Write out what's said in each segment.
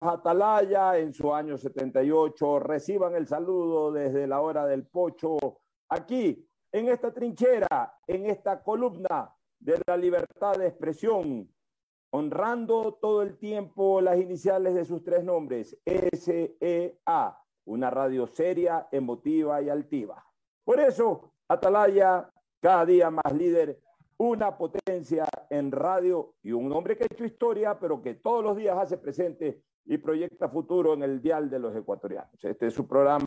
Atalaya en su año 78. Reciban el saludo desde la hora del pocho, aquí, en esta trinchera, en esta columna de la libertad de expresión, honrando todo el tiempo las iniciales de sus tres nombres, SEA, una radio seria, emotiva y altiva. Por eso, Atalaya, cada día más líder, una potencia en radio y un hombre que ha hecho historia, pero que todos los días hace presente y proyecta futuro en el dial de los ecuatorianos. Este es su programa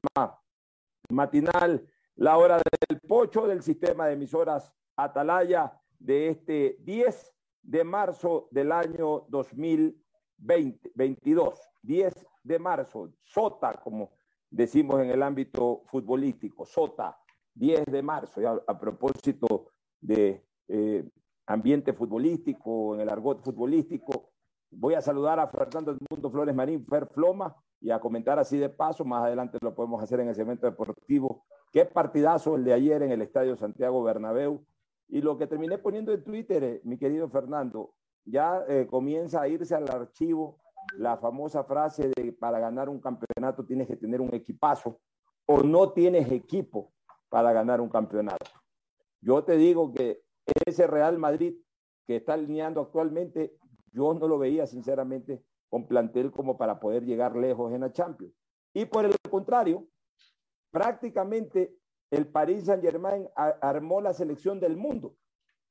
matinal, la hora del pocho del sistema de emisoras Atalaya de este 10 de marzo del año 2022. 10 de marzo, SOTA, como decimos en el ámbito futbolístico, SOTA, 10 de marzo, a, propósito de eh, ambiente futbolístico, en el argot futbolístico, Voy a saludar a Fernando Mundo Flores Marín, Fer Floma, y a comentar así de paso, más adelante lo podemos hacer en el segmento deportivo. Qué partidazo el de ayer en el Estadio Santiago Bernabéu. Y lo que terminé poniendo en Twitter, eh, mi querido Fernando, ya eh, comienza a irse al archivo la famosa frase de para ganar un campeonato tienes que tener un equipazo o no tienes equipo para ganar un campeonato. Yo te digo que ese Real Madrid que está alineando actualmente yo no lo veía, sinceramente, con plantel como para poder llegar lejos en la Champions. Y por el contrario, prácticamente el Paris Saint-Germain armó la selección del mundo.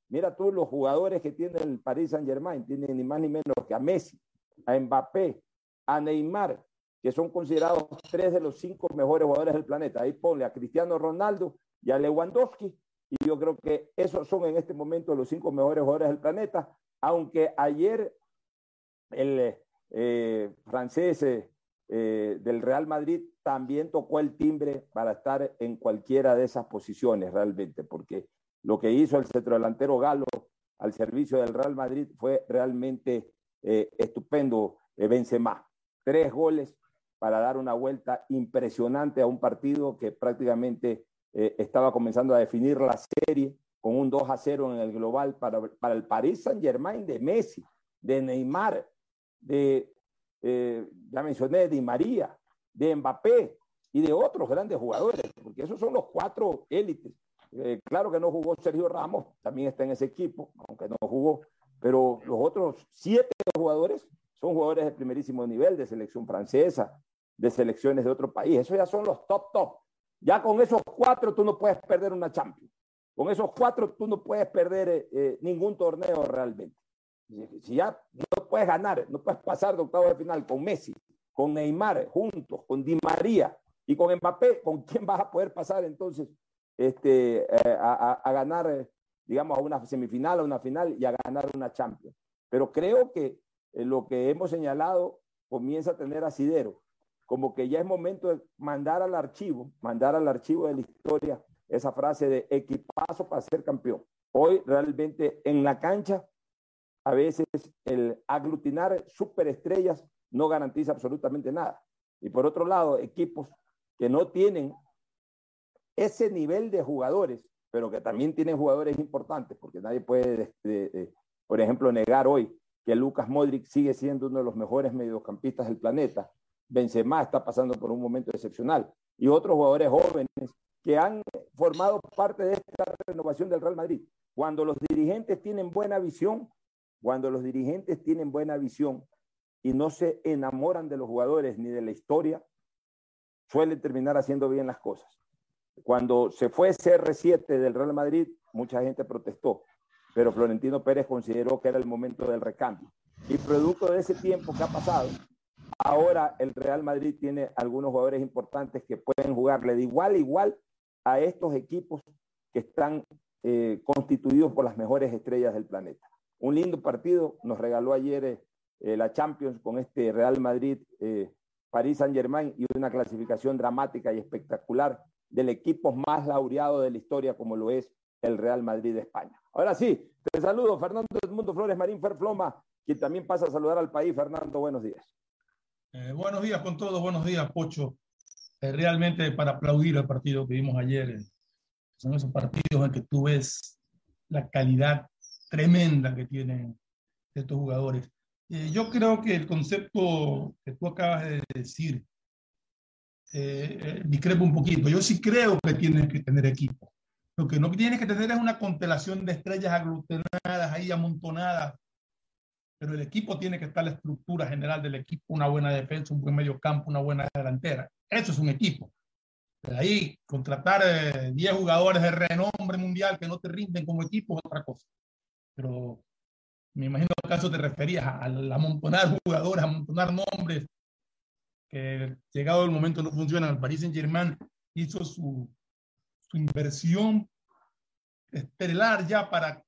Mira tú los jugadores que tiene el Paris Saint-Germain, tienen ni más ni menos que a Messi, a Mbappé, a Neymar, que son considerados tres de los cinco mejores jugadores del planeta. Ahí ponle a Cristiano Ronaldo y a Lewandowski. Y yo creo que esos son en este momento los cinco mejores jugadores del planeta aunque ayer el eh, francés eh, eh, del Real Madrid también tocó el timbre para estar en cualquiera de esas posiciones realmente, porque lo que hizo el centrodelantero Galo al servicio del Real Madrid fue realmente estupendo. Benzema, tres goles para dar una vuelta impresionante a un partido que prácticamente estaba comenzando a definir la serie con un 2 a 0 en el global para, para el Paris Saint Germain de Messi, de Neymar, de, eh, ya mencioné, de María, de Mbappé y de otros grandes jugadores, porque esos son los cuatro élites. Eh, claro que no jugó Sergio Ramos, también está en ese equipo, aunque no jugó, pero los otros siete jugadores son jugadores de primerísimo nivel, de selección francesa, de selecciones de otro país. Esos ya son los top, top. Ya con esos cuatro tú no puedes perder una Champions. Con esos cuatro tú no puedes perder eh, eh, ningún torneo realmente. Si ya no puedes ganar, no puedes pasar de octavo de final con Messi, con Neymar juntos, con Di María y con Mbappé, ¿con quién vas a poder pasar entonces este, eh, a, ganar, digamos, a una semifinal, a una final y a ganar una Champions? Pero creo que lo que hemos señalado comienza a tener asidero, como que ya es momento de mandar al archivo, mandar al archivo de la historia esa frase de equipazo para ser campeón. Hoy realmente en la cancha, a veces el aglutinar superestrellas no garantiza absolutamente nada. Y por otro lado, equipos que no tienen ese nivel de jugadores, pero que también tienen jugadores importantes, porque nadie puede, por ejemplo, negar hoy que Lucas Modric sigue siendo uno de los mejores mediocampistas del planeta. Benzema está pasando por un momento excepcional. Y otros jugadores jóvenes que han formado parte de esta renovación del Real Madrid. Cuando los dirigentes tienen buena visión, cuando los dirigentes tienen buena visión y no se enamoran de los jugadores ni de la historia, suelen terminar haciendo bien las cosas. Cuando se fue CR7 del Real Madrid, mucha gente protestó, pero Florentino Pérez consideró que era el momento del recambio. Y producto de ese tiempo que ha pasado, ahora el Real Madrid tiene algunos jugadores importantes que pueden jugarle de igual a igual a estos equipos que están eh, constituidos por las mejores estrellas del planeta. Un lindo partido nos regaló ayer eh, la Champions con este Real Madrid, eh, París Saint Germain y una clasificación dramática y espectacular del equipo más laureado de la historia como lo es el Real Madrid de España. Ahora sí, te saludo Fernando Mundo Flores Marín Ferfloma, quien también pasa a saludar al país. Fernando, buenos días. buenos días con todos, buenos días, Pocho. Realmente para aplaudir el partido que vimos ayer. Eh, son esos partidos en que tú ves la calidad tremenda que tienen estos jugadores. Eh, yo creo que el concepto que tú acabas de decir eh, eh, discrepo un poquito. Yo sí creo que tienes que tener equipo. Lo que no tienes que tener es una constelación de estrellas aglutinadas ahí amontonadas. Pero el equipo tiene que estar la estructura general del equipo, una buena defensa, un buen medio campo, una buena delantera. Eso es un equipo. De ahí, contratar 10 jugadores de renombre mundial que no te rinden como equipo es otra cosa. Pero me imagino que acaso te referías a, amontonar jugadores, amontonar nombres, que llegado el momento no funciona. El Paris Saint Germain hizo su, su inversión estelar ya para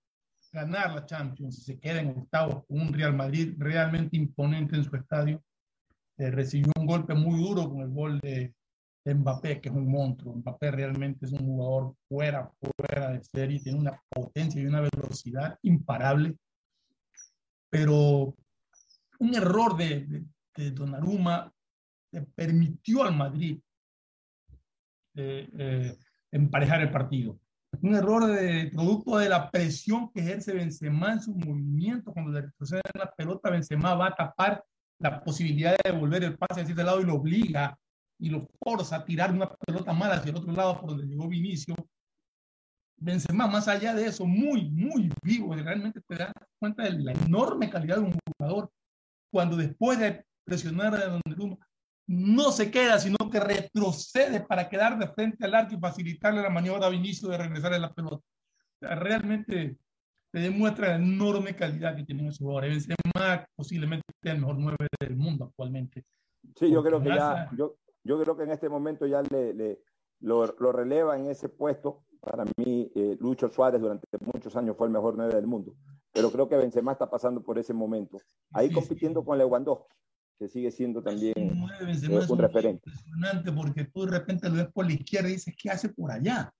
ganar la Champions se queda en octavos con un Real Madrid realmente imponente en su estadio. Eh, recibió un golpe muy duro con el gol de, de, Mbappé, que es un monstruo. Mbappé realmente es un jugador fuera, fuera de serie, tiene una potencia y una velocidad imparable pero un error de, de, Donnarumma permitió al Madrid eh, eh, emparejar el partido. Un error de producto de la presión que ejerce Benzema en su movimiento cuando le retrocede la pelota, Benzema va a tapar la posibilidad de devolver el pase hacia ese lado y lo obliga y lo forza a tirar una pelota mala hacia el otro lado por donde llegó Vinicio Benzema, más allá de eso, muy, muy vivo. Realmente te das cuenta de la enorme calidad de un jugador cuando después de presionar a Donnarumma no se queda, sino que retrocede para quedar de frente al arco y facilitarle la maniobra a Vinicio de regresar a la pelota. realmente te demuestra la enorme calidad que tiene ese jugador. Benzema posiblemente el mejor nueve del mundo actualmente. Sí, yo creo que ya, yo, yo creo que en este momento ya le, le lo, lo releva en ese puesto para mí, eh, Lucho Suárez durante muchos años fue el mejor 9 del mundo, pero creo que Benzema está pasando por ese momento. Ahí compitiendo con Lewandowski, que sigue siendo también eh, un, referente. Impresionante porque tú de repente lo ves por la izquierda y dices, ¿qué hace por allá?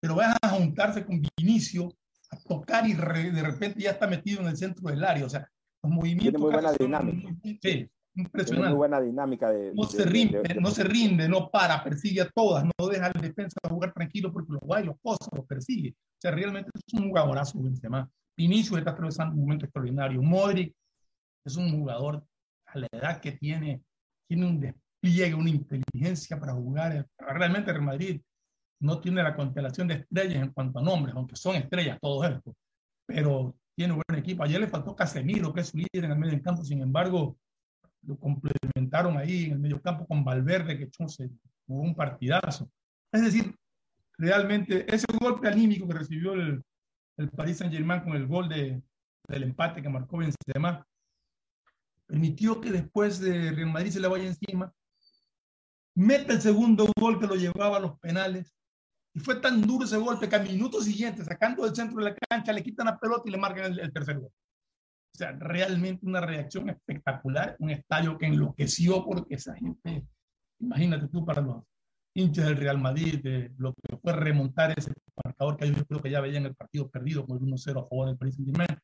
Pero vas a juntarse con Vinicio, a tocar y de repente ya está metido en el centro del área. O sea, los movimientos... Tiene muy buena dinámica. sí, Impresionante. Muy buena dinámica de. No se rinde, no se rinde, no para, persigue a todas, no deja al defensa jugar tranquilo porque los guay, los cosas, los persigue. O sea, realmente es un jugadorazo Benzema. Vinicius está atravesando un momento extraordinario. Modric es un jugador a la edad que tiene, tiene un despliegue, una inteligencia para jugar. Realmente Real Madrid no tiene la constelación de estrellas en cuanto a nombres, aunque son estrellas todos estos, pero tiene un buen equipo. Ayer le faltó Casemiro, que es su líder en el medio campo, sin embargo, lo complementaron ahí en el medio campo con Valverde, que hubo un partidazo. Es decir, realmente ese golpe anímico que recibió el, el Paris Saint-Germain con el gol de, del empate que marcó Benzema, permitió que después de Real Madrid se le vaya encima, mete el segundo gol que lo llevaba a los penales, y fue tan duro ese golpe que al minuto siguiente, sacando del centro de la cancha, le quitan la pelota y le marcan el, el tercer gol. O sea, realmente una reacción espectacular, un estadio que enloqueció porque esa gente, imagínate tú para los hinchas del Real Madrid, de lo que fue remontar ese marcador que yo creo que ya veían el partido perdido con el 1-0 a favor del Paris Saint-Germain,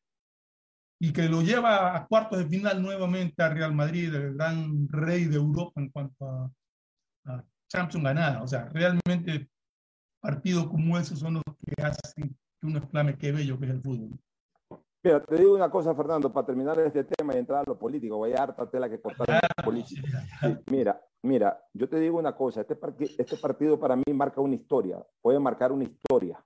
y que lo lleva a cuartos de final nuevamente a Real Madrid, el gran rey de Europa en cuanto a, a Champions ganada. O sea, realmente partidos como esos son los que hacen que uno exclame qué bello que es el fútbol. Mira, te digo una cosa, Fernando, para terminar este tema y entrar a lo político, voy a harta tela que cortar la política. mira, mira, yo te digo una cosa, este, este partido para mí marca una historia, puede marcar una historia,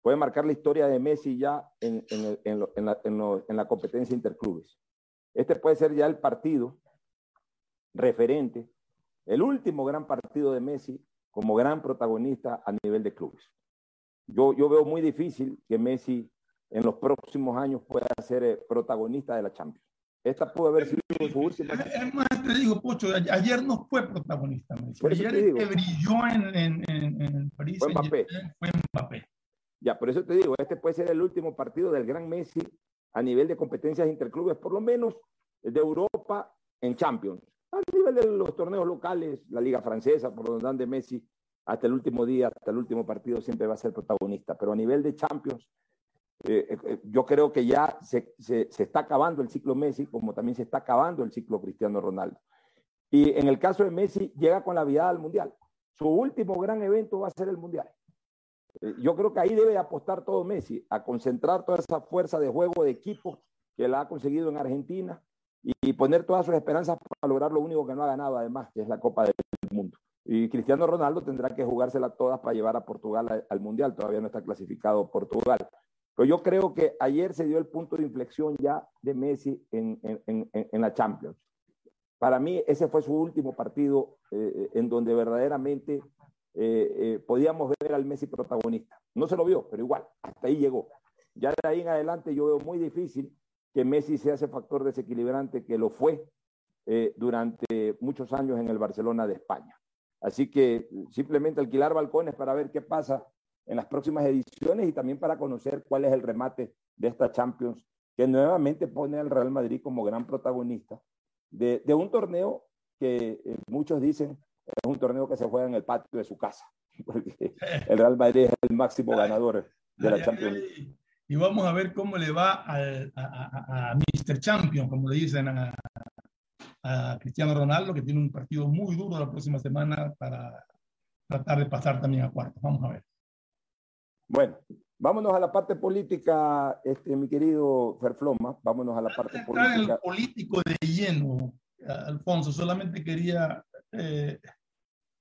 puede marcar la historia de Messi ya en, en, en, en la, en la competencia interclubes. Este puede ser ya el partido referente, el último gran partido de Messi como gran protagonista a nivel de clubes. Yo, yo veo muy difícil que Messi en los próximos años pueda ser eh, protagonista de la Champions. Esta puede haber sido su última. Es más, te digo, Pocho, ayer no fue protagonista. Ayer el que brilló en, en, en, París fue Mbappé. fue Mbappé. Ya, por eso te digo, este puede ser el último partido del gran Messi a nivel de competencias interclubes, por lo menos de Europa en Champions. A nivel de los torneos locales, la Liga Francesa, por donde ande Messi, hasta el último día, hasta el último partido, siempre va a ser protagonista. Pero a nivel de Champions, eh, eh, eh, yo creo que ya se, se, se, está acabando el ciclo Messi, como también se está acabando el ciclo Cristiano Ronaldo. Y en el caso de Messi, llega con la vida al Mundial. Su último gran evento va a ser el Mundial. Yo creo que ahí debe apostar todo Messi, a concentrar toda esa fuerza de juego de equipo que la ha conseguido en Argentina y poner todas sus esperanzas para lograr lo único que no ha ganado, además, que es la Copa del Mundo. Y Cristiano Ronaldo tendrá que jugársela todas para llevar a Portugal al Mundial. Todavía no está clasificado Portugal. Pero yo creo que ayer se dio el punto de inflexión ya de Messi en, en, en, la Champions. Para mí ese fue su último partido eh, en donde verdaderamente eh, eh, podíamos ver al Messi protagonista. No se lo vio, pero igual, hasta ahí llegó. Ya de ahí en adelante yo veo muy difícil que Messi sea ese factor desequilibrante que lo fue durante muchos años en el Barcelona de España. Así que simplemente alquilar balcones para ver qué pasa en las próximas ediciones y también para conocer cuál es el remate de esta Champions, que nuevamente pone al Real Madrid como gran protagonista de, un torneo que eh, muchos dicen es un torneo que se juega en el patio de su casa, porque el Real Madrid es el máximo ganador de la Champions Y vamos a ver cómo le va a, a, a Mr. Champion, como le dicen a, a Cristiano Ronaldo, que tiene un partido muy duro la próxima semana para tratar de pasar también a cuartos. Vamos a ver. Bueno, vámonos a la parte política, este, mi querido Ferfloma, vámonos a la parte política. el político de lleno, Alfonso, solamente quería eh,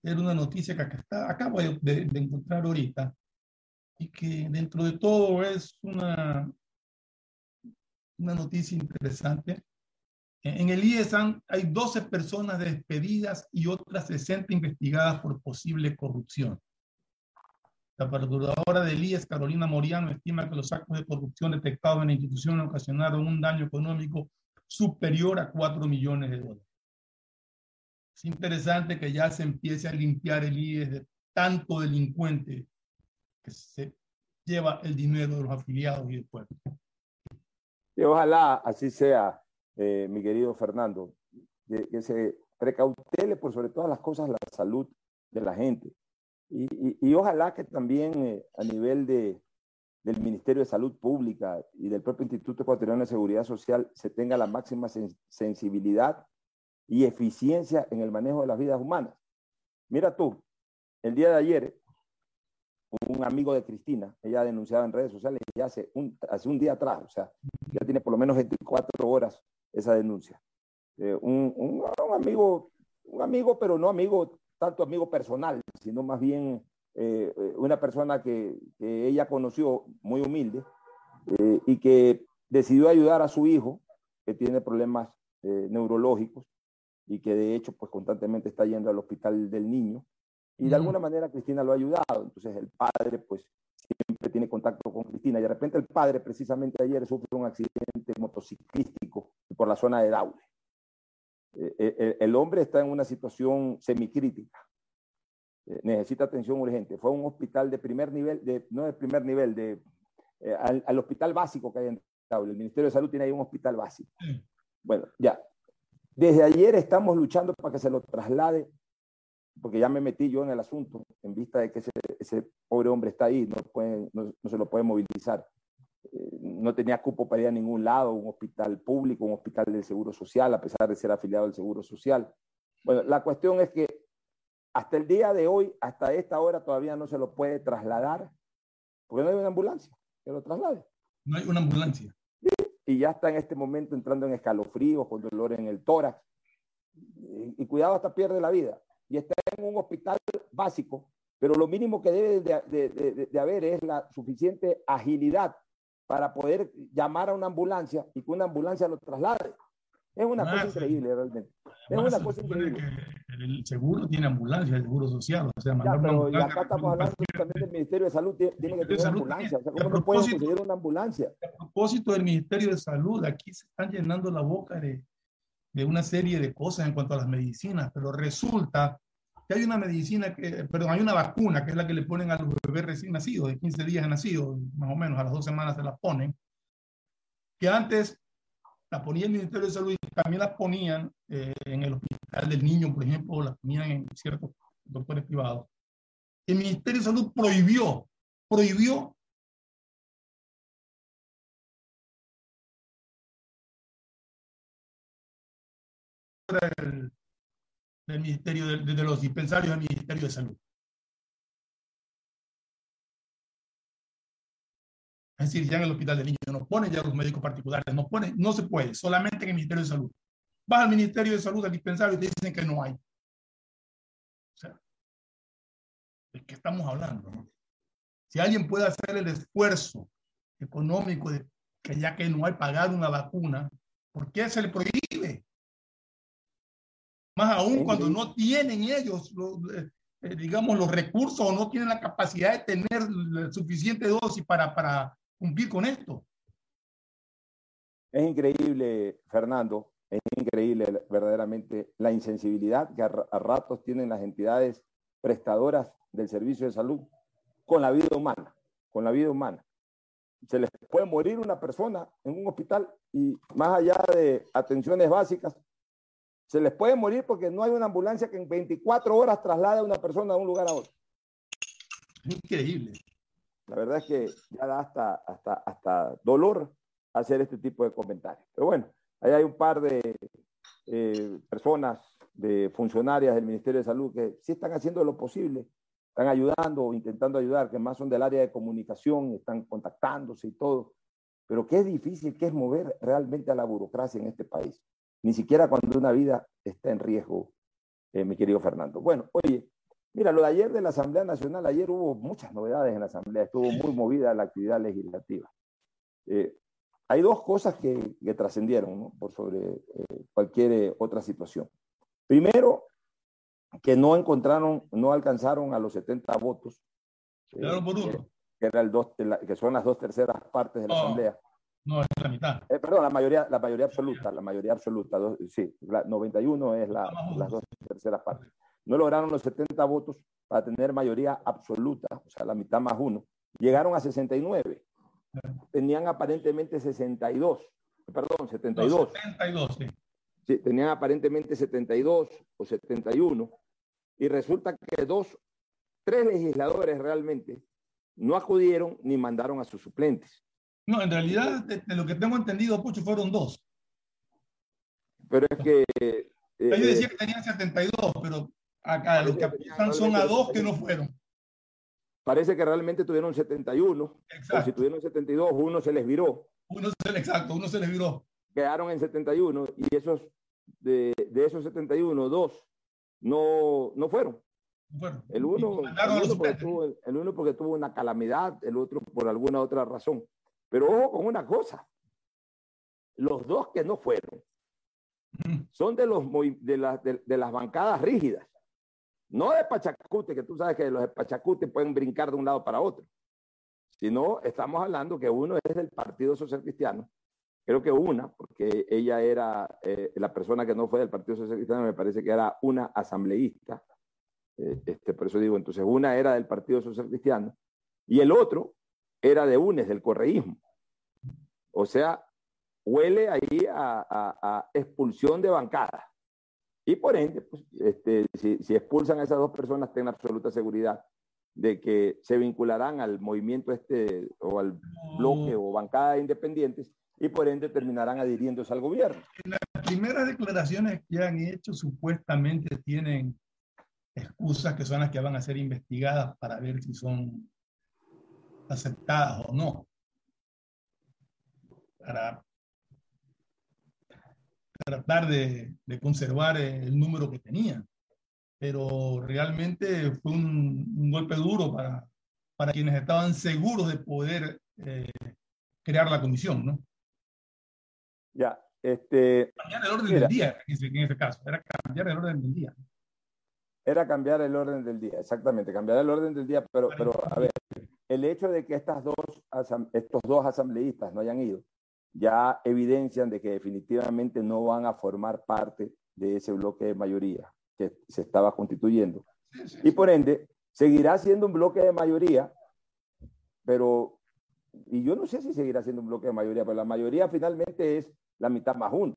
ver una noticia que acá acabo de, de, encontrar ahorita y que dentro de todo es una, una noticia interesante en el IESAN hay 12 personas despedidas y otras 60 investigadas por posible corrupción. La procuradora del IES, Carolina Moriano, estima que los actos de corrupción detectados en la institución ocasionaron un daño económico superior a 4 millones de dólares. Es interesante que ya se empiece a limpiar el IES de tanto delincuente que se lleva el dinero de los afiliados y del pueblo. Y ojalá así sea eh, mi querido Fernando, que, se precautele por sobre todas las cosas la salud de la gente. Y, ojalá que también eh, a nivel de, del Ministerio de Salud Pública y del propio Instituto Ecuatoriano de Seguridad Social se tenga la máxima sensibilidad y eficiencia en el manejo de las vidas humanas. Mira tú, el día de ayer, un amigo de Cristina, ella denunciaba en redes sociales ya hace un, hace un día atrás, o sea, ya tiene por lo menos 24 horas esa denuncia. Eh, un, amigo, un amigo, pero no amigo, tanto amigo personal, sino más bien eh, una persona que, ella conoció muy humilde eh, y que decidió ayudar a su hijo, que tiene problemas neurológicos y que de hecho pues constantemente está yendo al hospital del niño. Y de alguna manera Cristina lo ha ayudado. Entonces el padre pues siempre tiene contacto con Cristina y de repente el padre precisamente ayer sufrió un accidente motociclístico por la zona de Daule. Eh, eh, eh, el hombre está en una situación semicrítica. necesita atención urgente. Fue a un hospital de primer nivel, de, no de primer nivel, de, al, hospital básico que hay en Daule. El Ministerio de Salud tiene ahí un hospital básico. Bueno, ya. Desde ayer estamos luchando para que se lo traslade, porque ya me metí yo en el asunto, en vista de que ese, ese pobre hombre está ahí, no, puede, no, no se lo puede movilizar no tenía cupo para ir a ningún lado, un hospital público, un hospital del Seguro Social, a pesar de ser afiliado al Seguro Social. Bueno, la cuestión es que hasta el día de hoy, hasta esta hora, todavía no se lo puede trasladar, porque no hay una ambulancia que lo traslade. No hay una ambulancia. Y ya está en este momento entrando en escalofríos, con dolor en el tórax. Y, cuidado, hasta pierde la vida. En un hospital básico, pero lo mínimo que debe de, de haber es la suficiente agilidad para poder llamar a una ambulancia y que una ambulancia lo traslade. Es una cosa increíble, realmente. Es una cosa increíble. el seguro tiene ambulancia, el seguro social. O sea, ya, pero y acá estamos hablando también del Ministerio de Salud, tiene que tener ambulancia. O sea, ¿Cómo no pueden conseguir una ambulancia? A propósito del Ministerio de Salud, aquí se están llenando la boca de, de una serie de cosas en cuanto a las medicinas, pero resulta hay una medicina, que, perdón, hay una vacuna que es la que le ponen a los bebés recién nacidos, de 15 días de nacido, más o menos, a las dos semanas se la ponen, que antes la ponía el Ministerio de Salud y también las ponían eh, en el hospital del niño, por ejemplo, las ponían en ciertos doctores privados. El Ministerio de Salud prohibió, prohibió el, del Ministerio de, los dispensarios del Ministerio de Salud. Es decir, ya en el hospital de niños no ponen ya los médicos particulares, no ponen, no se puede, solamente en el Ministerio de Salud. vas al Ministerio de Salud, al dispensario, y te dicen que no hay. O sea, ¿de qué estamos hablando? Si alguien puede hacer el esfuerzo económico de que ya que no hay pagar una vacuna, ¿por qué se le prohíbe? Más aún cuando no tienen ellos, eh, eh, digamos, los recursos o no tienen la capacidad de tener suficiente dosis para, para cumplir con esto. Es increíble, Fernando, es increíble verdaderamente la insensibilidad que a, ratos tienen las entidades prestadoras del servicio de salud con la vida humana, con la vida humana. Se les puede morir una persona en un hospital y más allá de atenciones básicas, se les puede morir porque no hay una ambulancia que en 24 horas traslade a una persona de un lugar a otro. Increíble. La verdad es que ya da hasta, hasta, hasta dolor hacer este tipo de comentarios. Pero bueno, ahí hay un par de eh, personas, de funcionarias del Ministerio de Salud que sí están haciendo lo posible, están ayudando o intentando ayudar, que más son del área de comunicación, están contactándose y todo. Pero qué difícil que es mover realmente a la burocracia en este país ni siquiera cuando una vida está en riesgo, eh, mi querido Fernando. Bueno, oye, mira, lo de ayer de la Asamblea Nacional, ayer hubo muchas novedades en la Asamblea, estuvo muy movida la actividad legislativa. Eh, hay dos cosas que, trascendieron ¿no? por sobre eh, cualquier otra situación. Primero, que no encontraron, no alcanzaron a los 70 votos. Claro, por uno. Que, era el dos, que son las dos terceras partes de la oh. Asamblea no, es la mitad. Eh, perdón, la mayoría, la mayoría absoluta, la mayoría absoluta, sí, la 91 es la, las dos terceras partes. No lograron los 70 votos para tener mayoría absoluta, o sea, la mitad más uno. Llegaron a 69. Tenían aparentemente 62, perdón, 72. 72, sí. Sí, tenían aparentemente 72 o 71. Y resulta que dos, tres legisladores realmente no acudieron ni mandaron a sus suplentes. No, en realidad, de, lo que tengo entendido, Pucho, fueron dos. Pero es que... Yo decía que tenían 72, pero acá los que apuntan son a dos que no fueron. Parece que realmente tuvieron 71. Exacto. si tuvieron 72, uno se les viró. Uno se, exacto, uno se les viró. Quedaron en 71 y esos, de, de esos 71, dos no, no fueron. Bueno, el uno, el uno, porque tuvo, el uno porque tuvo una calamidad, el otro por alguna otra razón. Pero ojo con una cosa, los dos que no fueron son de, los, de, las, de, las bancadas rígidas, no de Pachacute, que tú sabes que los de Pachacute pueden brincar de un lado para otro, sino estamos hablando que uno es del Partido Social Cristiano, creo que una, porque ella era eh, la persona que no fue del Partido Social Cristiano, me parece que era una asambleísta, eh, este, por eso digo, entonces una era del Partido Social Cristiano, y el otro era de UNES, del correísmo. O sea, huele ahí a, expulsión de bancada. Y por ende, pues, este, si, expulsan a esas dos personas, tengan absoluta seguridad de que se vincularán al movimiento este o al bloque o bancada de independientes y por ende terminarán adhiriéndose al gobierno. Las primeras declaraciones que han hecho supuestamente tienen excusas que son las que van a ser investigadas para ver si son aceptadas o no, para tratar de, conservar el número que tenían. Pero realmente fue un, golpe duro para, para quienes estaban seguros de poder eh, crear la comisión, ¿no? Ya, este... Cambiar el orden del día, en ese, caso, era cambiar el orden del día. Era cambiar el orden del día, exactamente, cambiar el orden del día, pero, pero a ver, el hecho de que estas dos, estos dos asambleístas no hayan ido, ya evidencian de que definitivamente no van a formar parte de ese bloque de mayoría que se estaba constituyendo. Y por ende, seguirá siendo un bloque de mayoría, pero, y yo no sé si seguirá siendo un bloque de mayoría, pero la mayoría finalmente es la mitad más uno.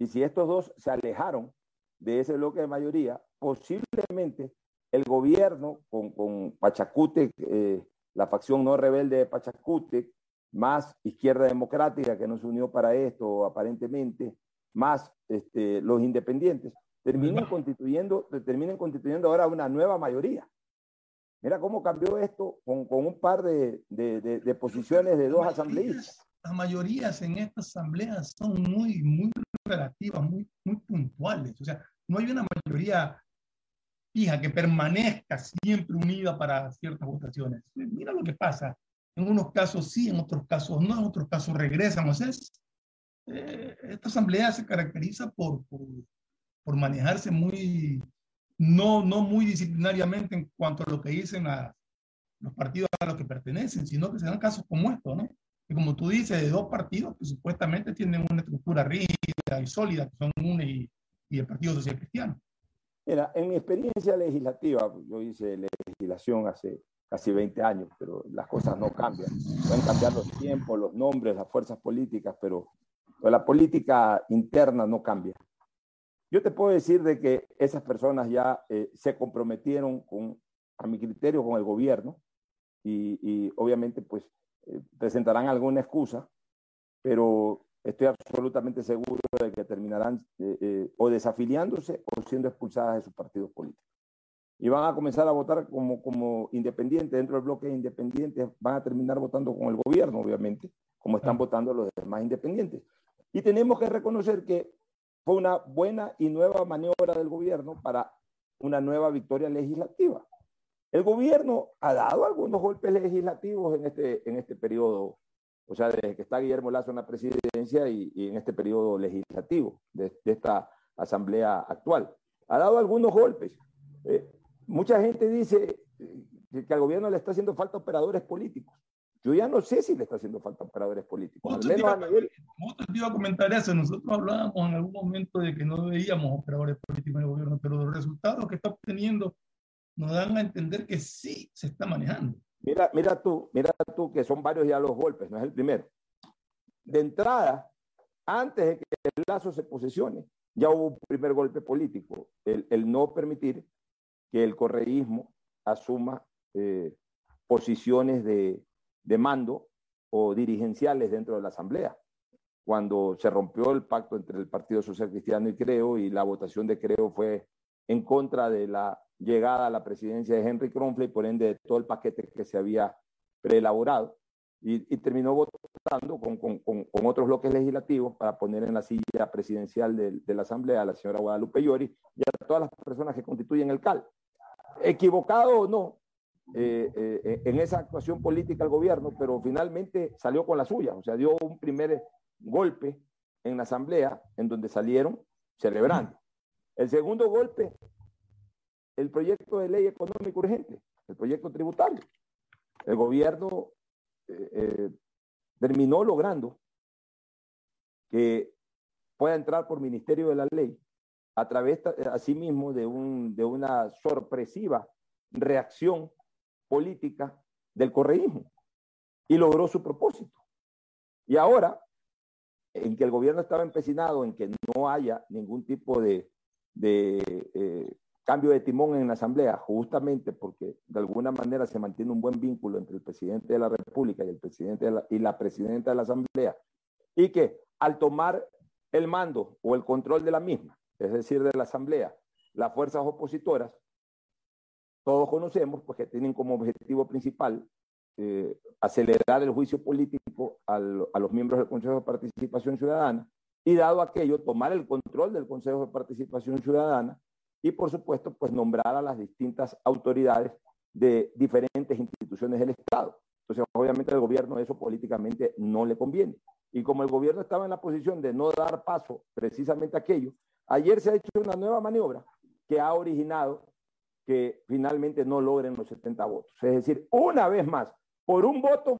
Y si estos dos se alejaron de ese bloque de mayoría, posiblemente el gobierno con, con Pachacute eh, la facción no rebelde de Pachacute, más Izquierda Democrática, que no se unió para esto aparentemente, más este, los independientes, terminen constituyendo, terminen constituyendo ahora una nueva mayoría. Mira cómo cambió esto con, con un par de, de, de, posiciones de dos asambleístas. Las mayorías en estas asambleas son muy, muy relativas, muy, muy puntuales. O sea, no hay una mayoría fija que permanezca siempre unida para ciertas votaciones. Mira lo que pasa. En unos casos sí, en otros casos no, en otros casos regresan. O sea, eh, esta asamblea se caracteriza por, por, por, manejarse muy, no, no muy disciplinariamente en cuanto a lo que dicen los partidos a los que pertenecen, sino que se dan casos como estos, ¿no? Y como tú dices, de dos partidos que supuestamente tienen una estructura rígida y sólida, que son UNE y, y el Partido Social Cristiano. Mira, en mi experiencia legislativa, yo hice legislación hace casi 20 años, pero las cosas no cambian. Pueden cambiar los tiempos, los nombres, las fuerzas políticas, pero, la política interna no cambia. Yo te puedo decir de que esas personas ya eh, se comprometieron con, a mi criterio, con el gobierno y, obviamente pues eh, presentarán alguna excusa, pero estoy absolutamente seguro de que terminarán eh, eh, o desafiliándose o siendo expulsadas de sus partidos políticos. Y van a comenzar a votar como, como independientes, dentro del bloque independiente, van a terminar votando con el gobierno, obviamente, como están votando los demás independientes. Y tenemos que reconocer que fue una buena y nueva maniobra del gobierno para una nueva victoria legislativa. El gobierno ha dado algunos golpes legislativos en este, en este periodo, o sea, desde que está Guillermo Lazo en la presidencia y, en este periodo legislativo de, esta asamblea actual. Ha dado algunos golpes. Eh, mucha gente dice que, al gobierno le está haciendo falta operadores políticos. Yo ya no sé si le está haciendo falta operadores políticos. Al menos a nivel... te iba a comentar eso. Nosotros hablábamos en algún momento de que no veíamos operadores políticos en el gobierno, pero los resultados que está obteniendo nos dan a entender que sí se está manejando. Mira, mira tú, mira tú que son varios ya los golpes, no es el primero. De entrada, antes de que el lazo se posesione, ya hubo un primer golpe político, el, no permitir que el correísmo asuma eh, posiciones de, de mando o dirigenciales dentro de la Asamblea. Cuando se rompió el pacto entre el Partido Social Cristiano y Creo y la votación de Creo fue en contra de la llegada a la presidencia de Henry Kronfle y por ende de todo el paquete que se había preelaborado y, terminó votando con, otros bloques legislativos para poner en la silla presidencial de, la Asamblea a la señora Guadalupe Llori y a todas las personas que constituyen el CAL. Equivocado o no eh, eh, en esa actuación política el gobierno, pero finalmente salió con la suya, o sea, dio un primer golpe en la Asamblea en donde salieron celebrando. El segundo golpe el proyecto de ley económico urgente, el proyecto tributario. El gobierno eh, eh, terminó logrando que pueda entrar por Ministerio de la Ley a través, asimismo, de, un, de una sorpresiva reacción política del correísmo y logró su propósito. Y ahora, en que el gobierno estaba empecinado en que no haya ningún tipo de, de eh, cambio de timón en la Asamblea, justamente porque de alguna manera se mantiene un buen vínculo entre el presidente de la República y el presidente y la presidenta de la Asamblea, y que al tomar el mando o el control de la misma, es decir, de la Asamblea, las fuerzas opositoras, todos conocemos, pues que tienen como objetivo principal eh, acelerar el juicio político a los miembros del Consejo de Participación Ciudadana y dado aquello, tomar el control del Consejo de Participación Ciudadana y por supuesto, pues nombrar a las distintas autoridades de diferentes instituciones del Estado. Entonces, obviamente al gobierno eso políticamente no le conviene. Y como el gobierno estaba en la posición de no dar paso precisamente a aquello, ayer se ha hecho una nueva maniobra que ha originado que finalmente no logren los 70 votos. Es decir, una vez más, por un voto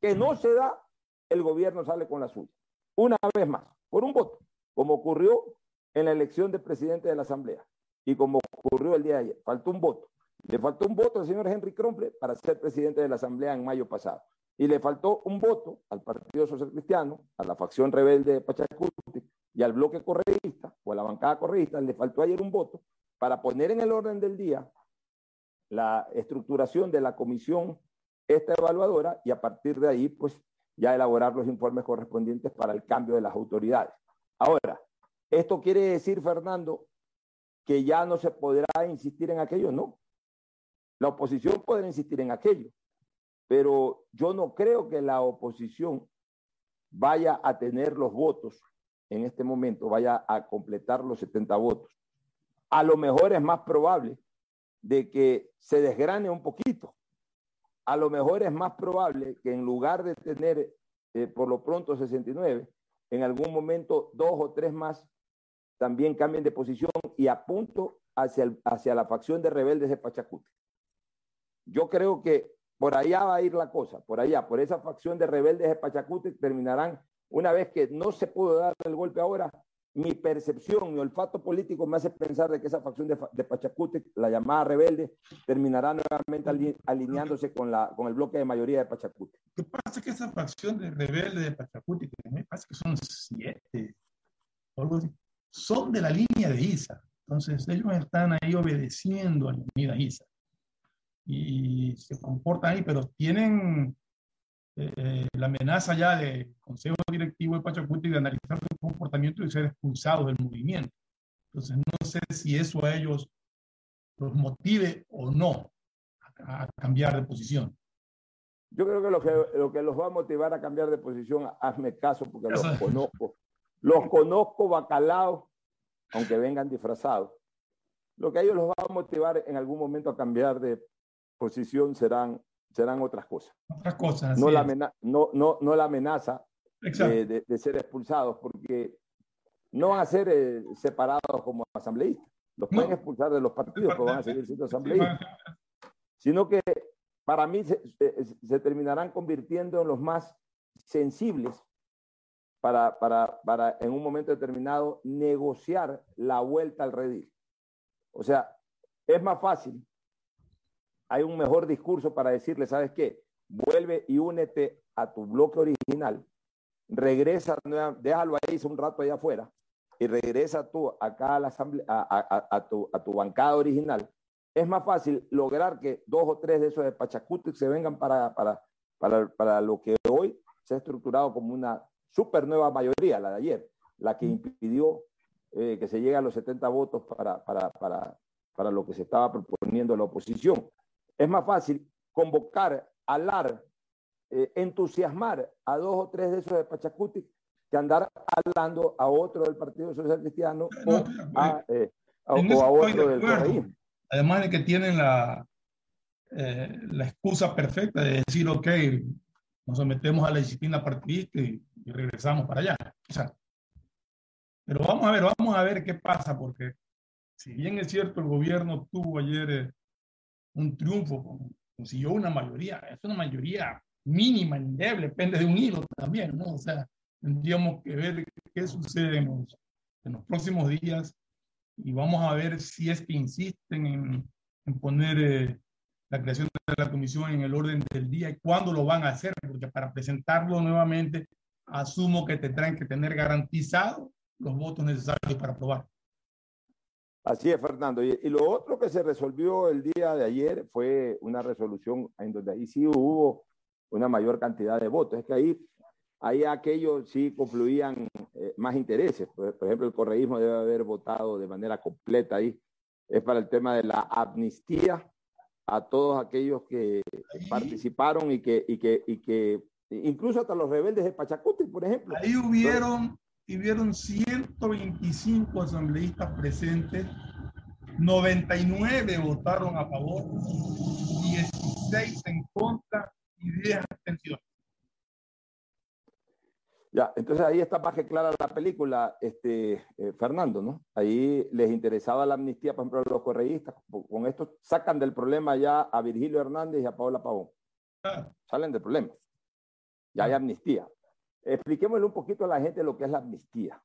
que no se da, el gobierno sale con la suya. Una vez más, por un voto, como ocurrió en la elección de presidente de la Asamblea. Y como ocurrió el día de ayer, faltó un voto. Le faltó un voto al señor Henry Cromple para ser presidente de la Asamblea en mayo pasado. Y le faltó un voto al Partido Social Cristiano, a la facción rebelde de Pachacuti y al bloque correísta o a la bancada correísta, le faltó ayer un voto para poner en el orden del día la estructuración de la comisión esta evaluadora y a partir de ahí, pues ya elaborar los informes correspondientes para el cambio de las autoridades. Ahora, esto quiere decir, Fernando, que ya no se podrá insistir en aquello, no. La oposición podrá insistir en aquello, pero yo no creo que la oposición vaya a tener los votos en este momento vaya a completar los 70 votos. A lo mejor es más probable de que se desgrane un poquito. A lo mejor es más probable que en lugar de tener eh, por lo pronto 69, en algún momento dos o tres más también cambien de posición y apunto hacia, hacia la facción de rebeldes de Pachacute. Yo creo que por allá va a ir la cosa, por allá, por esa facción de rebeldes de Pachacute terminarán, una vez que no se pudo dar el golpe ahora, mi percepción, mi olfato político me hace pensar de que esa facción de, de Pachacute, la llamada rebelde, terminará nuevamente alineándose con, la, con el bloque de mayoría de Pachacute. ¿Qué pasa que esa facción de rebeldes de Pachacute, que me parece que son siete, son de la línea de ISA. Entonces ellos están ahí obedeciendo a la de ISA. Y se comportan ahí, pero tienen eh, la amenaza ya del Consejo Directivo de Pachacuti de analizar su comportamiento y ser expulsados del movimiento. Entonces, no sé si eso a ellos los motive o no a, cambiar de posición. Yo creo que lo, que lo que los va a motivar a cambiar de posición, hazme caso porque los conozco. Los conozco bacalaos, aunque vengan disfrazados. Lo que a ellos los va a motivar en algún momento a cambiar de posición serán serán otras cosas. Otras cosas. No la, no, no, no la, amenaza de, de, ser expulsados, porque no van a ser eh, separados como asambleístas. Los pueden expulsar de los partidos, pero van a seguir siendo asambleístas. Sino que para mí se, se, terminarán convirtiendo en los más sensibles para, para, para en un momento determinado negociar la vuelta al redil. O sea, es más fácil hay un mejor discurso para decirle, ¿sabes qué? Vuelve y únete a tu bloque original, regresa, déjalo ahí un rato allá afuera y regresa tú acá a, la asamblea, a, tu, a tu bancada original. Es más fácil lograr que dos o tres de esos de Pachacuti se vengan para, para, para, para lo que hoy se ha estructurado como una super nueva mayoría, la de ayer, la que impidió eh, que se llegue a los 70 votos para, para, para, para lo que se estaba proponiendo la oposición. Es más fácil convocar, alar, eh, entusiasmar a dos o tres de esos de Pachacuti que andar hablando a otro del Partido Social Cristiano o, a, eh, otro del correísmo. Además de que tienen la, eh, la excusa perfecta de decir, ok, nos sometemos a la disciplina partidista y, regresamos para allá. pero vamos a ver, vamos a ver qué pasa, porque si bien es cierto, el gobierno tuvo ayer un triunfo, consiguió una mayoría, es una mayoría mínima, endeble, depende de un hilo también, ¿no? O sea, tendríamos que ver qué sucede en los, en los próximos días y vamos a ver si es que insisten en, en poner eh, la creación de la comisión en el orden del día y cuándo lo van a hacer, porque para presentarlo nuevamente, asumo que tendrán que tener garantizados los votos necesarios para aprobar. Así es, Fernando. Y, lo otro que se resolvió el día de ayer fue una resolución en donde ahí sí hubo una mayor cantidad de votos. Es que ahí, ahí aquellos sí confluían eh, más intereses. Por, ejemplo, el correísmo debe haber votado de manera completa ahí. Es para el tema de la amnistía a todos aquellos que participaron y que, y que, y que incluso hasta los rebeldes de Pachacuti, por ejemplo. Ahí hubieron y vieron 125 asambleístas presentes, 99 votaron a favor, 16 en contra y 10 abstenciones. Ya, entonces ahí está más que clara la película, este, eh, Fernando, ¿no? Ahí les interesaba la amnistía, por ejemplo, a los correístas. Con esto sacan del problema ya a Virgilio Hernández y a Paola Pavón. Salen del problema. Ya hay amnistía. Expliquémosle un poquito a la gente lo que es la amnistía.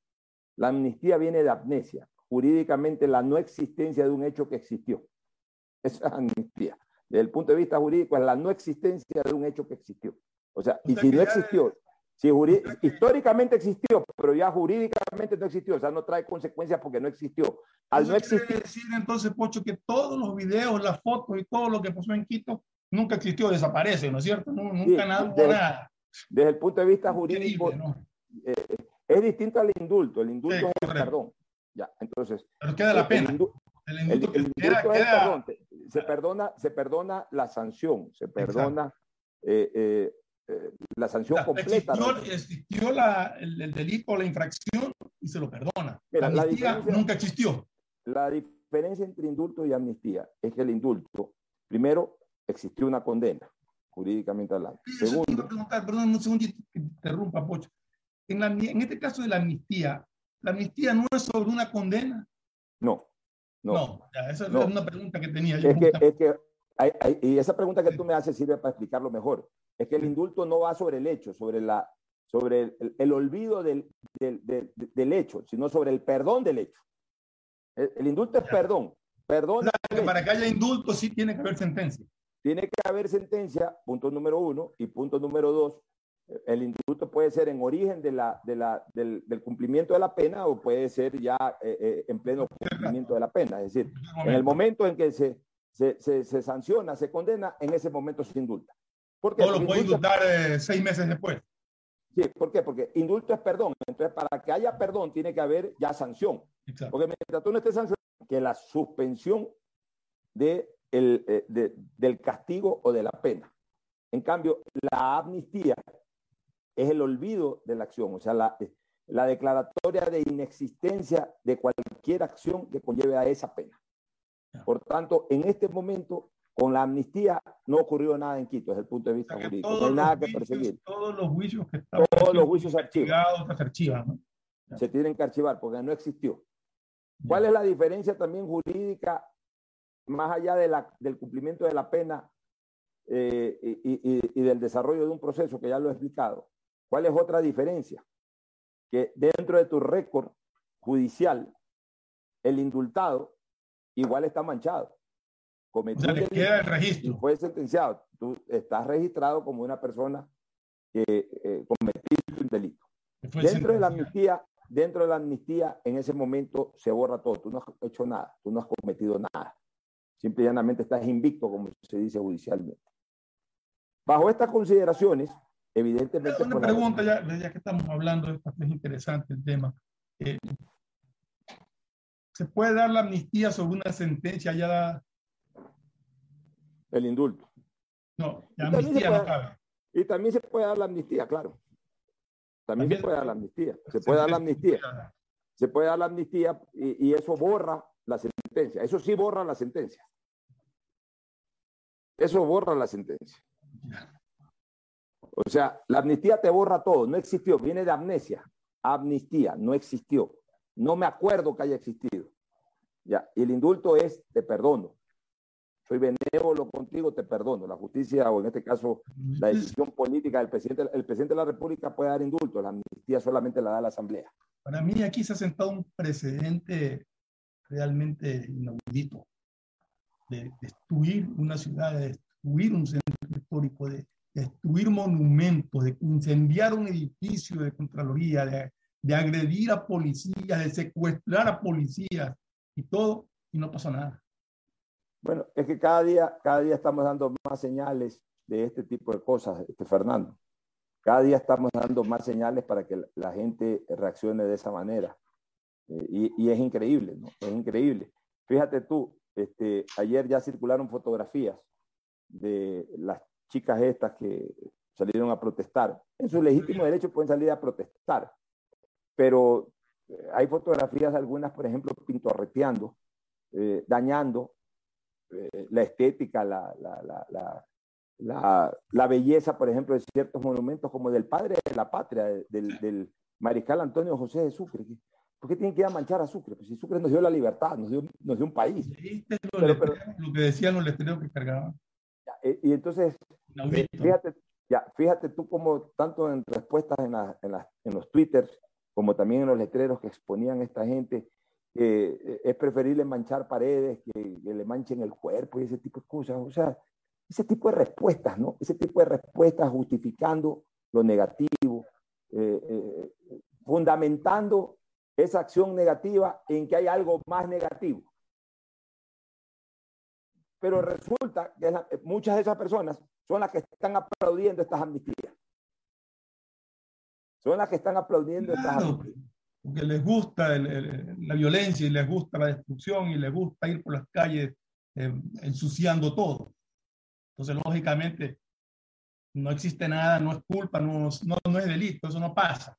La amnistía viene de amnesia, jurídicamente la no existencia de un hecho que existió. Esa es amnistía. Desde el punto de vista jurídico es la no existencia de un hecho que existió. O sea, y si no existió, si históricamente existió, pero ya jurídicamente no existió, o sea, no trae consecuencias porque no existió. Al no existir... decir entonces, Pocho, que todos los videos, las fotos y todo lo que pasó en Quito nunca existió, desaparece, ¿no es cierto? nunca nada, nada desde el punto de vista jurídico, eh, es distinto al indulto. El indulto es el perdón. Ya, entonces. Pero queda la pena. El, indulto, perdón. Se perdona, se perdona la sanción, se perdona eh, eh, la sanción completa. Existió, la, el, delito o la infracción y se lo perdona. la amnistía nunca existió. La diferencia entre indulto y amnistía es que el indulto, primero, existió una condena, jurídicamente hablando. Segundo, perdón, un segundito que interrumpa, Pocho. En, en este caso de la amnistía, ¿la amnistía no es sobre una condena? No, no. No, esa es una pregunta que tenía yo. Es que, es que y esa pregunta que tú me haces sirve para explicarlo mejor. Es que el indulto no va sobre el hecho, sobre, la, sobre el, olvido del, del, del, hecho, sino sobre el perdón del hecho. El, indulto es perdón. Perdón. para que haya indulto sí tiene que haber sentencia. Tiene que haber sentencia, punto número uno, y punto número dos, el indulto puede ser en origen de la, de la, del, del, cumplimiento de la pena o puede ser ya eh, eh, en pleno cumplimiento de la pena. Es decir, en el momento en que se, se, se, se sanciona, se condena, en ese momento se indulta. ¿Por qué? lo puede indultar eh, seis meses después. Sí, ¿por qué? Porque indulto es perdón. Entonces, para que haya perdón, tiene que haber ya sanción. Porque mientras tú no estés sancionado, que la suspensión de el, de, del castigo o de la pena. En cambio, la amnistía es el olvido de la acción, o sea, la, la declaratoria de inexistencia de cualquier acción que conlleve a esa pena. Por tanto, en este momento, con la amnistía, no ocurrió nada en Quito desde el punto de vista jurídico. No hay nada que perseguir. Todos los juicios que están todos los juicios archivados se archivan. Se tienen que archivar porque no existió. ¿Cuál es la diferencia también jurídica, más allá de la, del cumplimiento de la pena eh, y, y, del desarrollo de un proceso que ya lo he explicado? ¿Cuál es otra diferencia? Que dentro de tu récord judicial, el indultado igual está manchado. Cometió queda el registro. fue sentenciado. Tú estás registrado como una persona que eh, cometió un delito. Dentro de la amnistía, dentro de la amnistía, en ese momento se borra todo. Tú no has hecho nada, tú no has cometido nada. Simplemente estás invicto, como se dice judicialmente. Bajo estas consideraciones, Evidentemente. Una pregunta, ya, ya, que estamos hablando, esto es interesante el tema. Eh, ¿Se puede dar la amnistía sobre una sentencia ya dada? El indulto. No, la amnistía no cabe. Y también se puede dar la amnistía, claro. También, se puede dar la amnistía. Se puede dar la amnistía. Se puede dar la amnistía y, y eso borra la sentencia. Eso sí borra la sentencia. Eso borra la sentencia. O sea, la amnistía te borra todo, no existió, viene de amnesia, amnistía, no existió. No me acuerdo que haya existido. Ya, y el indulto es te perdono. Soy benévolo contigo, te perdono. La justicia, o en este caso, la decisión política del presidente, el presidente de la República puede dar indulto, la amnistía solamente la da la Asamblea. Para mí aquí se ha sentado un precedente realmente inaudito de destruir una ciudad, de destruir un centro histórico, de destruir monumentos, de incendiar un edificio de Contraloría, de, de agredir a policías, de secuestrar a policías y todo, y no pasa nada. Bueno, es que cada día, cada día estamos dando más señales de este tipo de cosas, este Fernando. Cada día estamos dando más señales para que la gente reaccione de esa manera. Eh, y, y, es increíble, ¿no? Es increíble. Fíjate tú, este, ayer ya circularon fotografías de las chicas estas que salieron a protestar. En su legítimo derecho pueden salir a protestar, pero eh, hay fotografías algunas, por ejemplo, pintorreteando, eh, dañando eh, la estética, la, la, la, la, belleza, por ejemplo, de ciertos monumentos como del padre de la patria, del, del mariscal Antonio José de Sucre. ¿Por qué tienen que ir a manchar a Sucre? Pues si Sucre nos dio la libertad, nos dio, nos dio un país. lo, que decían los letreros que cargaban. Y entonces, fíjate, ya, fíjate tú como tanto en respuestas en, la, en, la, en, los twitters como también en los letreros que exponían esta gente, que eh, es preferible manchar paredes, que, le manchen el cuerpo y ese tipo de cosas. O sea, ese tipo de respuestas, ¿no? Ese tipo de respuestas justificando lo negativo, fundamentando esa acción negativa en que hay algo más negativo. Pero resulta que muchas de esas personas son las que están aplaudiendo estas amnistías. Son las que están aplaudiendo estas amnistías. Porque les gusta la violencia y les gusta la destrucción y les gusta ir por las calles eh, ensuciando todo. Entonces, lógicamente, no existe nada, no es culpa, no, no, no es delito, eso no pasa.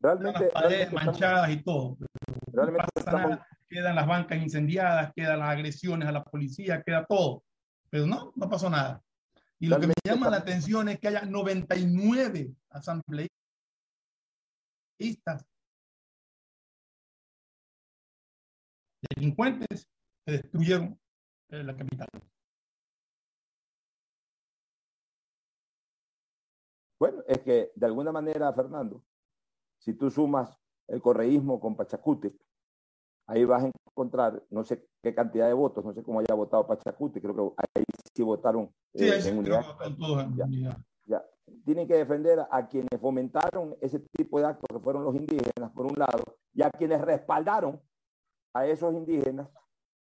realmente, las paredes manchadas y todo. Realmente quedan las bancas incendiadas, quedan las agresiones a la policía, queda todo. Pero no, no pasó nada. Y lo que me llama la atención es que haya 99 asambleístas delincuentes que destruyeron eh, la capital. Bueno, es que de alguna manera, Fernando, si tú sumas el correísmo con Pachacuti, ahí vas a encontrar, no sé qué cantidad de votos, no sé cómo haya votado Pachacuti, creo que ahí sí votaron sí, eh, en unidad. Ya, Tienen que defender a quienes fomentaron ese tipo de actos, que fueron los indígenas, por un lado, y a quienes respaldaron a esos indígenas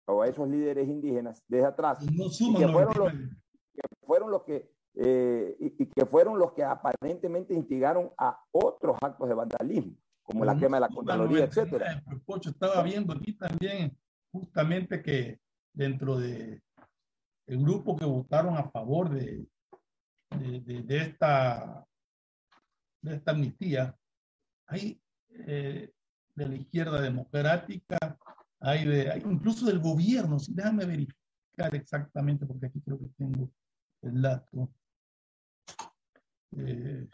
o a esos líderes indígenas desde atrás, no y que, fueron los, que fueron los que eh, y, que fueron los que aparentemente instigaron a otros actos de vandalismo, como la quema de la Contraloría, etcétera. Pocho, estaba viendo aquí también justamente que dentro de el grupo que votaron a favor de, de, de, esta, de esta amnistía, hay eh, de la izquierda democrática, hay, de, incluso del gobierno, déjame verificar exactamente, porque aquí creo que tengo el dato. Eh,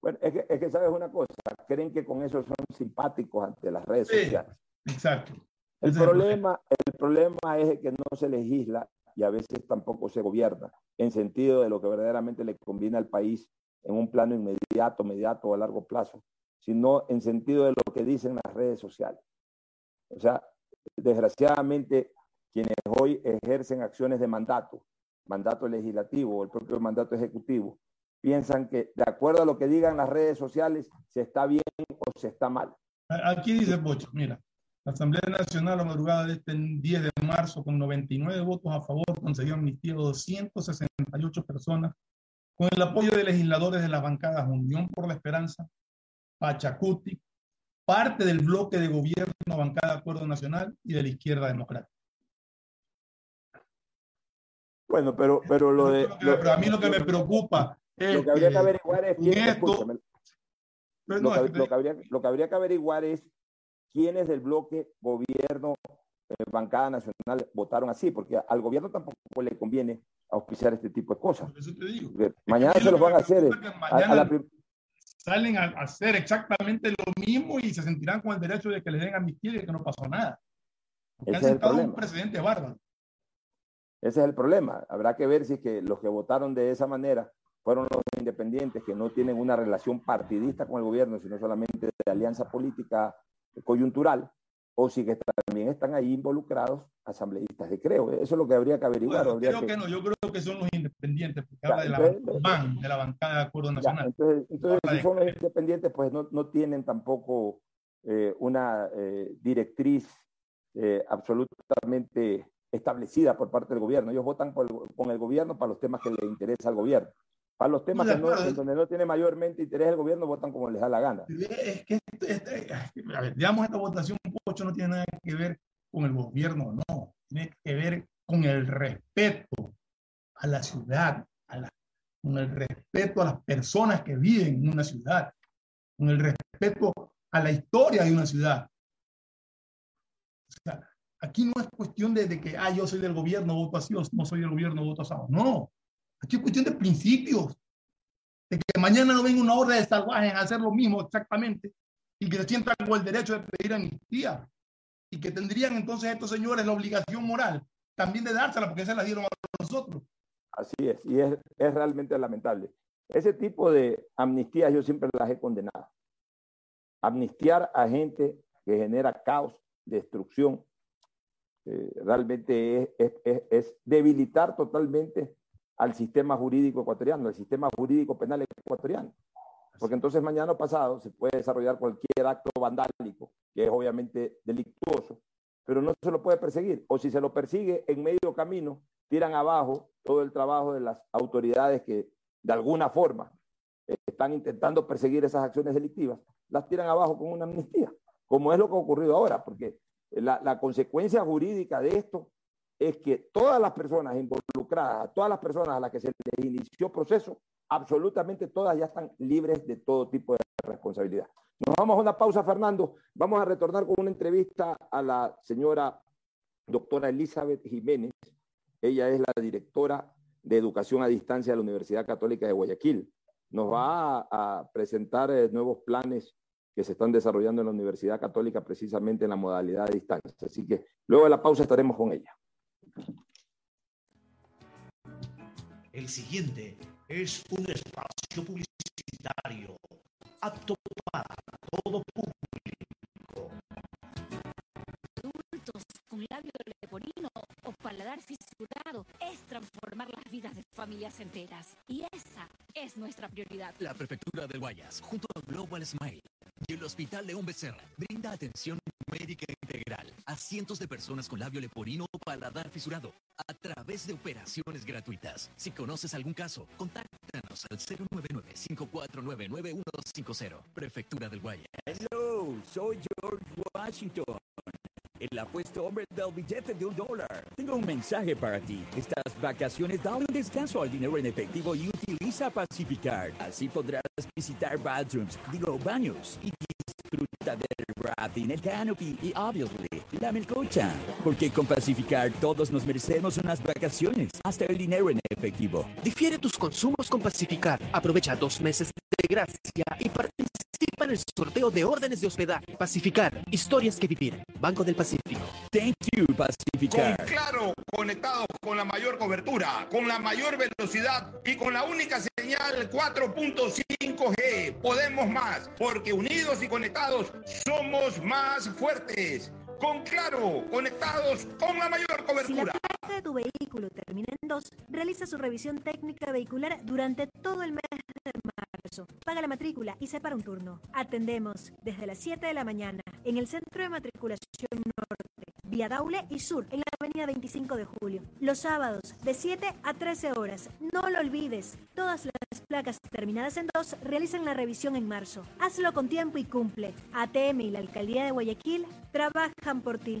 bueno, es que, es que, sabes una cosa, creen que con eso son simpáticos ante las redes sociales. Exacto. El problema, el problema es que no se legisla y a veces tampoco se gobierna en sentido de lo que verdaderamente le conviene al país en un plano inmediato, inmediato o a largo plazo, sino en sentido de lo que dicen las redes sociales. O sea, desgraciadamente, quienes hoy ejercen acciones de mandato, mandato legislativo o el propio mandato ejecutivo, piensan que de acuerdo a lo que digan las redes sociales, se está bien o se está mal. Aquí dice Bocho, mira, la Asamblea Nacional a madrugada de este 10 de marzo, con 99 votos a favor, concedió amnistía a 268 personas, con el apoyo de legisladores de las bancadas Unión por la Esperanza, Pachacuti, parte del bloque de gobierno bancada Acuerdo Nacional y de la izquierda democrática. Bueno, pero, pero lo de. pero a mí lo que me preocupa es. Lo que habría que averiguar es. Quién, lo, que, habría, lo que habría que averiguar es quiénes del bloque gobierno, eh, bancada nacional, votaron así, porque al gobierno tampoco le conviene auspiciar este tipo de cosas. Por eso te digo. Mañana se los van a hacer. salen a hacer exactamente lo mismo y se sentirán con el derecho de que les den amnistía y de que no pasó nada. Porque Ese han sentado un presidente bárbaro. Ese es el problema. Habrá que ver si es que los que votaron de esa manera fueron los independientes que no tienen una relación partidista con el gobierno, sino solamente de alianza política coyuntural, o si que también están ahí involucrados asambleístas de creo. Eso es lo que habría que averiguar. creo que... no, yo creo que son los independientes, porque habla de la, de la bancada de Acuerdo Nacional. entonces, entonces si son los independientes, pues no, no tienen tampoco eh, una eh, directriz eh, absolutamente establecida por parte del gobierno. Ellos votan con el gobierno para los temas que les interesa al gobierno. Para los temas que no, donde no tiene mayormente interés el gobierno, votan como les da la gana. Es que, a ver, digamos, esta votación no tiene nada que ver con el gobierno, no. Tiene que ver con el respeto a la ciudad, a con el respeto a las personas que viven en una ciudad, con el respeto a la historia de una ciudad. O sea, Aquí no es cuestión de, que, ah, yo soy del gobierno, voto así, o no soy del gobierno, voto así. No. Aquí es cuestión de principios. De que mañana no venga una horda de salvajes a hacer lo mismo exactamente y que se sientan con el derecho de pedir amnistía. Y que tendrían entonces estos señores la obligación moral también de dársela porque se la dieron a nosotros. Así es, y es, es realmente lamentable. Ese tipo de amnistías yo siempre las he condenado. Amnistiar a gente que genera caos, destrucción, eh, realmente es, es, es, debilitar totalmente al sistema jurídico ecuatoriano, al sistema jurídico penal ecuatoriano. Porque entonces mañana pasado se puede desarrollar cualquier acto vandálico, que es obviamente delictuoso, pero no se lo puede perseguir. O si se lo persigue en medio camino, tiran abajo todo el trabajo de las autoridades que de alguna forma están intentando perseguir esas acciones delictivas, las tiran abajo con una amnistía, como es lo que ha ocurrido ahora, porque la, consecuencia jurídica de esto es que todas las personas involucradas, todas las personas a las que se les inició proceso, absolutamente todas ya están libres de todo tipo de responsabilidad. Nos vamos a una pausa, Fernando. Vamos a retornar con una entrevista a la señora doctora Elizabeth Jiménez. Ella es la directora de Educación a Distancia de la Universidad Católica de Guayaquil. Nos va a, presentar eh, nuevos planes que se están desarrollando en la Universidad Católica precisamente en la modalidad de distancia. Así que luego de la pausa estaremos con ella. El siguiente es un espacio publicitario apto para todo público. Adultos con labio leporino o paladar fisurado es transformar las vidas de familias enteras. Y esa es nuestra prioridad. La Prefectura del Guayas, junto a Global Smile y el Hospital León Becerra, brinda atención médica integral a cientos de personas con labio leporino o paladar fisurado a través de operaciones gratuitas. Si conoces algún caso, contáctanos al 099-5499-150. Prefectura del Guayas. Hello, soy George Washington el apuesto hombre del billete de un dólar. Tengo un mensaje para ti. Estas vacaciones dale un descanso al dinero en efectivo y utiliza Pacificar. Así podrás visitar bathrooms, digo baños, y disfrutar del rafting, el canopy y, obviously, la melcocha. Porque con Pacificar todos nos merecemos unas vacaciones, hasta el dinero en efectivo. Difiere tus consumos con Pacificar. Aprovecha dos meses de gracia y participa en el sorteo de órdenes de hospedaje. Pacificar, historias que vivir. Banco del Pacífico. Thank you, Pacificar. Con claro, conectados con la mayor cobertura, con la mayor velocidad y con la única señal 4.5G. Podemos más, porque unidos y conectados somos más fuertes. Con Claro, conectados con la mayor cobertura. Si la placa de tu vehículo termina en 2, realiza su revisión técnica vehicular durante todo el mes de Paga la matrícula y separa un turno. Atendemos desde las 7 de la mañana en el Centro de Matriculación Norte, vía Daule y Sur, en la avenida 25 de Julio. Los sábados, de 7 a 13 horas. No lo olvides, todas las placas terminadas en 2 realizan la revisión en marzo. Hazlo con tiempo y cumple. ATM y la Alcaldía de Guayaquil trabajan por ti.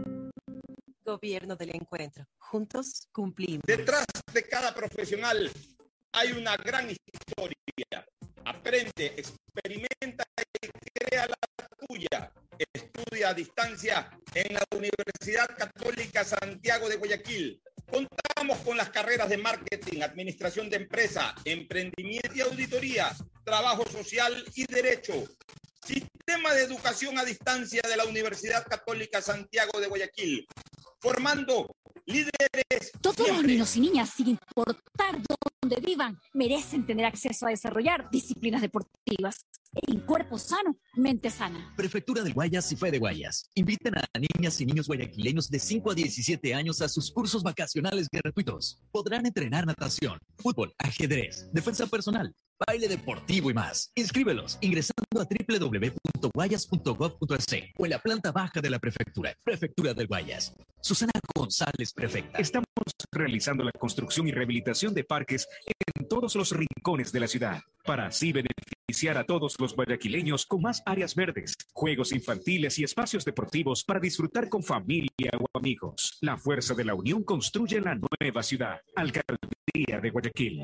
Gobierno del encuentro. Juntos cumplimos. Detrás de cada profesional hay una gran historia. Aprende, experimenta y crea la tuya. Estudia a distancia en la Universidad Católica Santiago de Guayaquil. Contamos con las carreras de marketing, administración de empresa, emprendimiento y auditoría, trabajo social y derecho. Sistema de educación a distancia de la Universidad Católica Santiago de Guayaquil, formando líderes. Todos los niños y niñas, sin importar dónde vivan, merecen tener acceso a desarrollar disciplinas deportivas. En cuerpo sano, mente sana. Prefectura del Guayas y Fe de Guayas. Inviten a niñas y niños guayaquileños de 5 a 17 años a sus cursos vacacionales gratuitos. Podrán entrenar natación, fútbol, ajedrez, defensa personal, baile deportivo y más. Inscríbelos ingresando a www.guayas.gov.es o en la planta baja de la prefectura. Prefectura del Guayas. Susana González, prefecta. Estamos realizando la construcción y rehabilitación de parques en todos los rincones de la ciudad para así beneficiar a todos los guayaquileños con más áreas verdes, juegos infantiles y espacios deportivos para disfrutar con familia o amigos. La fuerza de la unión construye la nueva ciudad. Alcaldía de Guayaquil.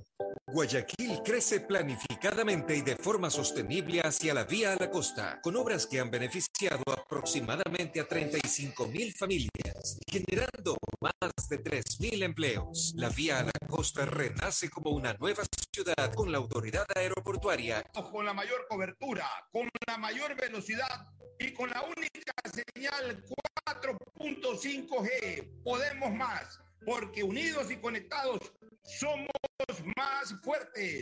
Guayaquil crece planificadamente y de forma sostenible hacia la vía a la costa, con obras que han beneficiado aproximadamente a 35 mil familias, generando más de 3 mil empleos. La vía a la costa renace como una nueva ciudad con la autoridad aeroportuaria. Con la mayor cobertura, con la mayor velocidad y con la única señal 4.5G. Podemos más, porque unidos y conectados somos más fuertes.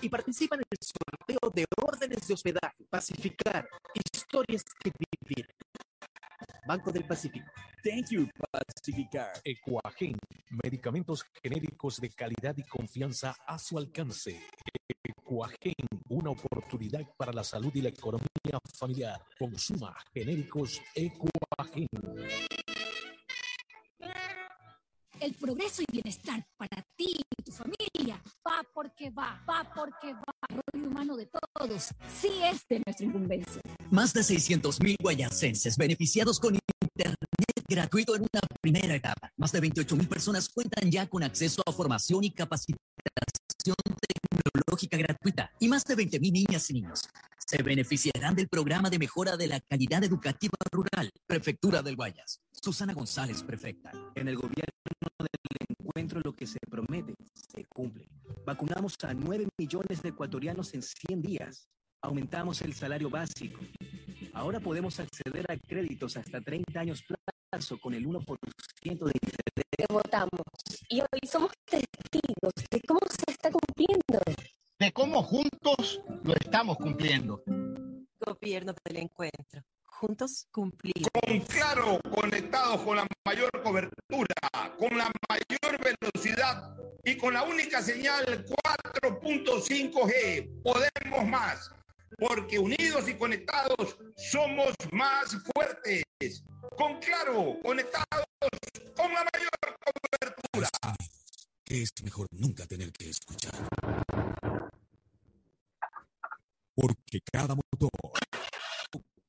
y participa en el sorteo de órdenes de hospedaje. Pacificar. Historias que vivir. Banco del Pacífico. Thank you, Pacificar. Ecuagen, medicamentos genéricos de calidad y confianza a su alcance. Ecuagen, una oportunidad para la salud y la economía familiar. Consuma genéricos Ecuagen. El progreso y bienestar para ti y tu familia va porque va, va porque va. Rollo humano de todos. Sí es de nuestra incumbencia. Más de 600.000 guayasenses beneficiados con Internet gratuito en una primera etapa. Más de 28.000 personas cuentan ya con acceso a formación y capacitación tecnológica gratuita. Y más de 20.000 niñas y niños se beneficiarán del programa de mejora de la calidad educativa rural. Prefectura del Guayas. Susana González, prefecta. En el gobierno del encuentro lo que se promete se cumple. Vacunamos a 9 millones de ecuatorianos en 100 días. Aumentamos el salario básico. Ahora podemos acceder a créditos hasta 30 años plazo con el 1% de interés. Te votamos y hoy somos testigos de cómo se está cumpliendo. De cómo juntos lo estamos cumpliendo. Gobierno del encuentro. Juntos cumplimos. Con claro, conectados con la mayor cobertura, con la mayor velocidad y con la única señal 4.5G. Podemos más, porque unidos y conectados somos más fuertes. Con claro, conectados con la mayor cobertura. que es mejor nunca tener que escuchar. Porque cada motor,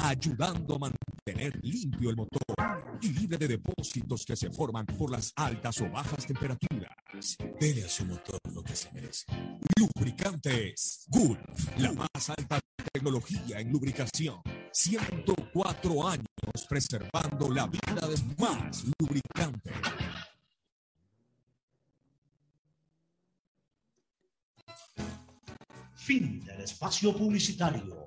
ayudando a mantener limpio el motor y libre de depósitos que se forman por las altas o bajas temperaturas. Dele a su motor lo que se merece. Lubricantes Gulf, la más alta tecnología en lubricación. 104 años preservando la vida de más lubricante. Fin del espacio publicitario.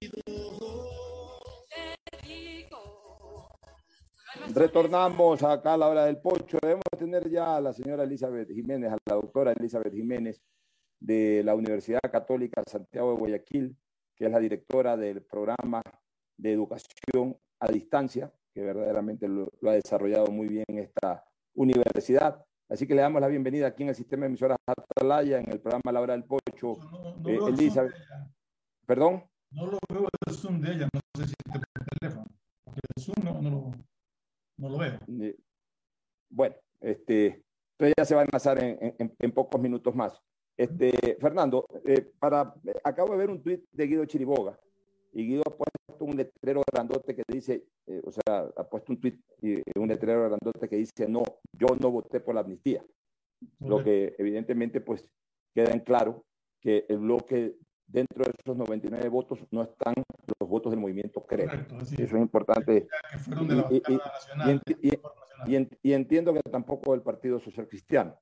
Retornamos acá a la hora del pocho. Debemos tener ya a la señora Elizabeth Jiménez, a la doctora Elizabeth Jiménez de la Universidad Católica Santiago de Guayaquil, que es la directora del programa de educación a distancia, que verdaderamente lo, lo ha desarrollado muy bien esta universidad. Así que le damos la bienvenida aquí en el sistema de emisoras Atalaya, en el programa La Hora del Pocho. no Eh, el Elizabeth. ¿Perdón? No lo veo el Zoom de ella, no sé si te por teléfono. Porque el Zoom no, no, lo, no lo veo. Eh, Bueno, este, entonces ya se va a enlazar en, en- en pocos minutos más. Este, Fernando, eh, para, acabo de ver un tuit de Guido Chiriboga y Guido ha puesto un letrero grandote que dice, eh, o sea, ha puesto un tuit y eh, un letrero grandote que dice, no, yo no voté por la amnistía. Lo que evidentemente pues queda en claro que el bloque dentro de esos 99 votos no están los votos del movimiento CREO. así Eso es importante. Y- entiendo que tampoco del Partido Social Cristiano.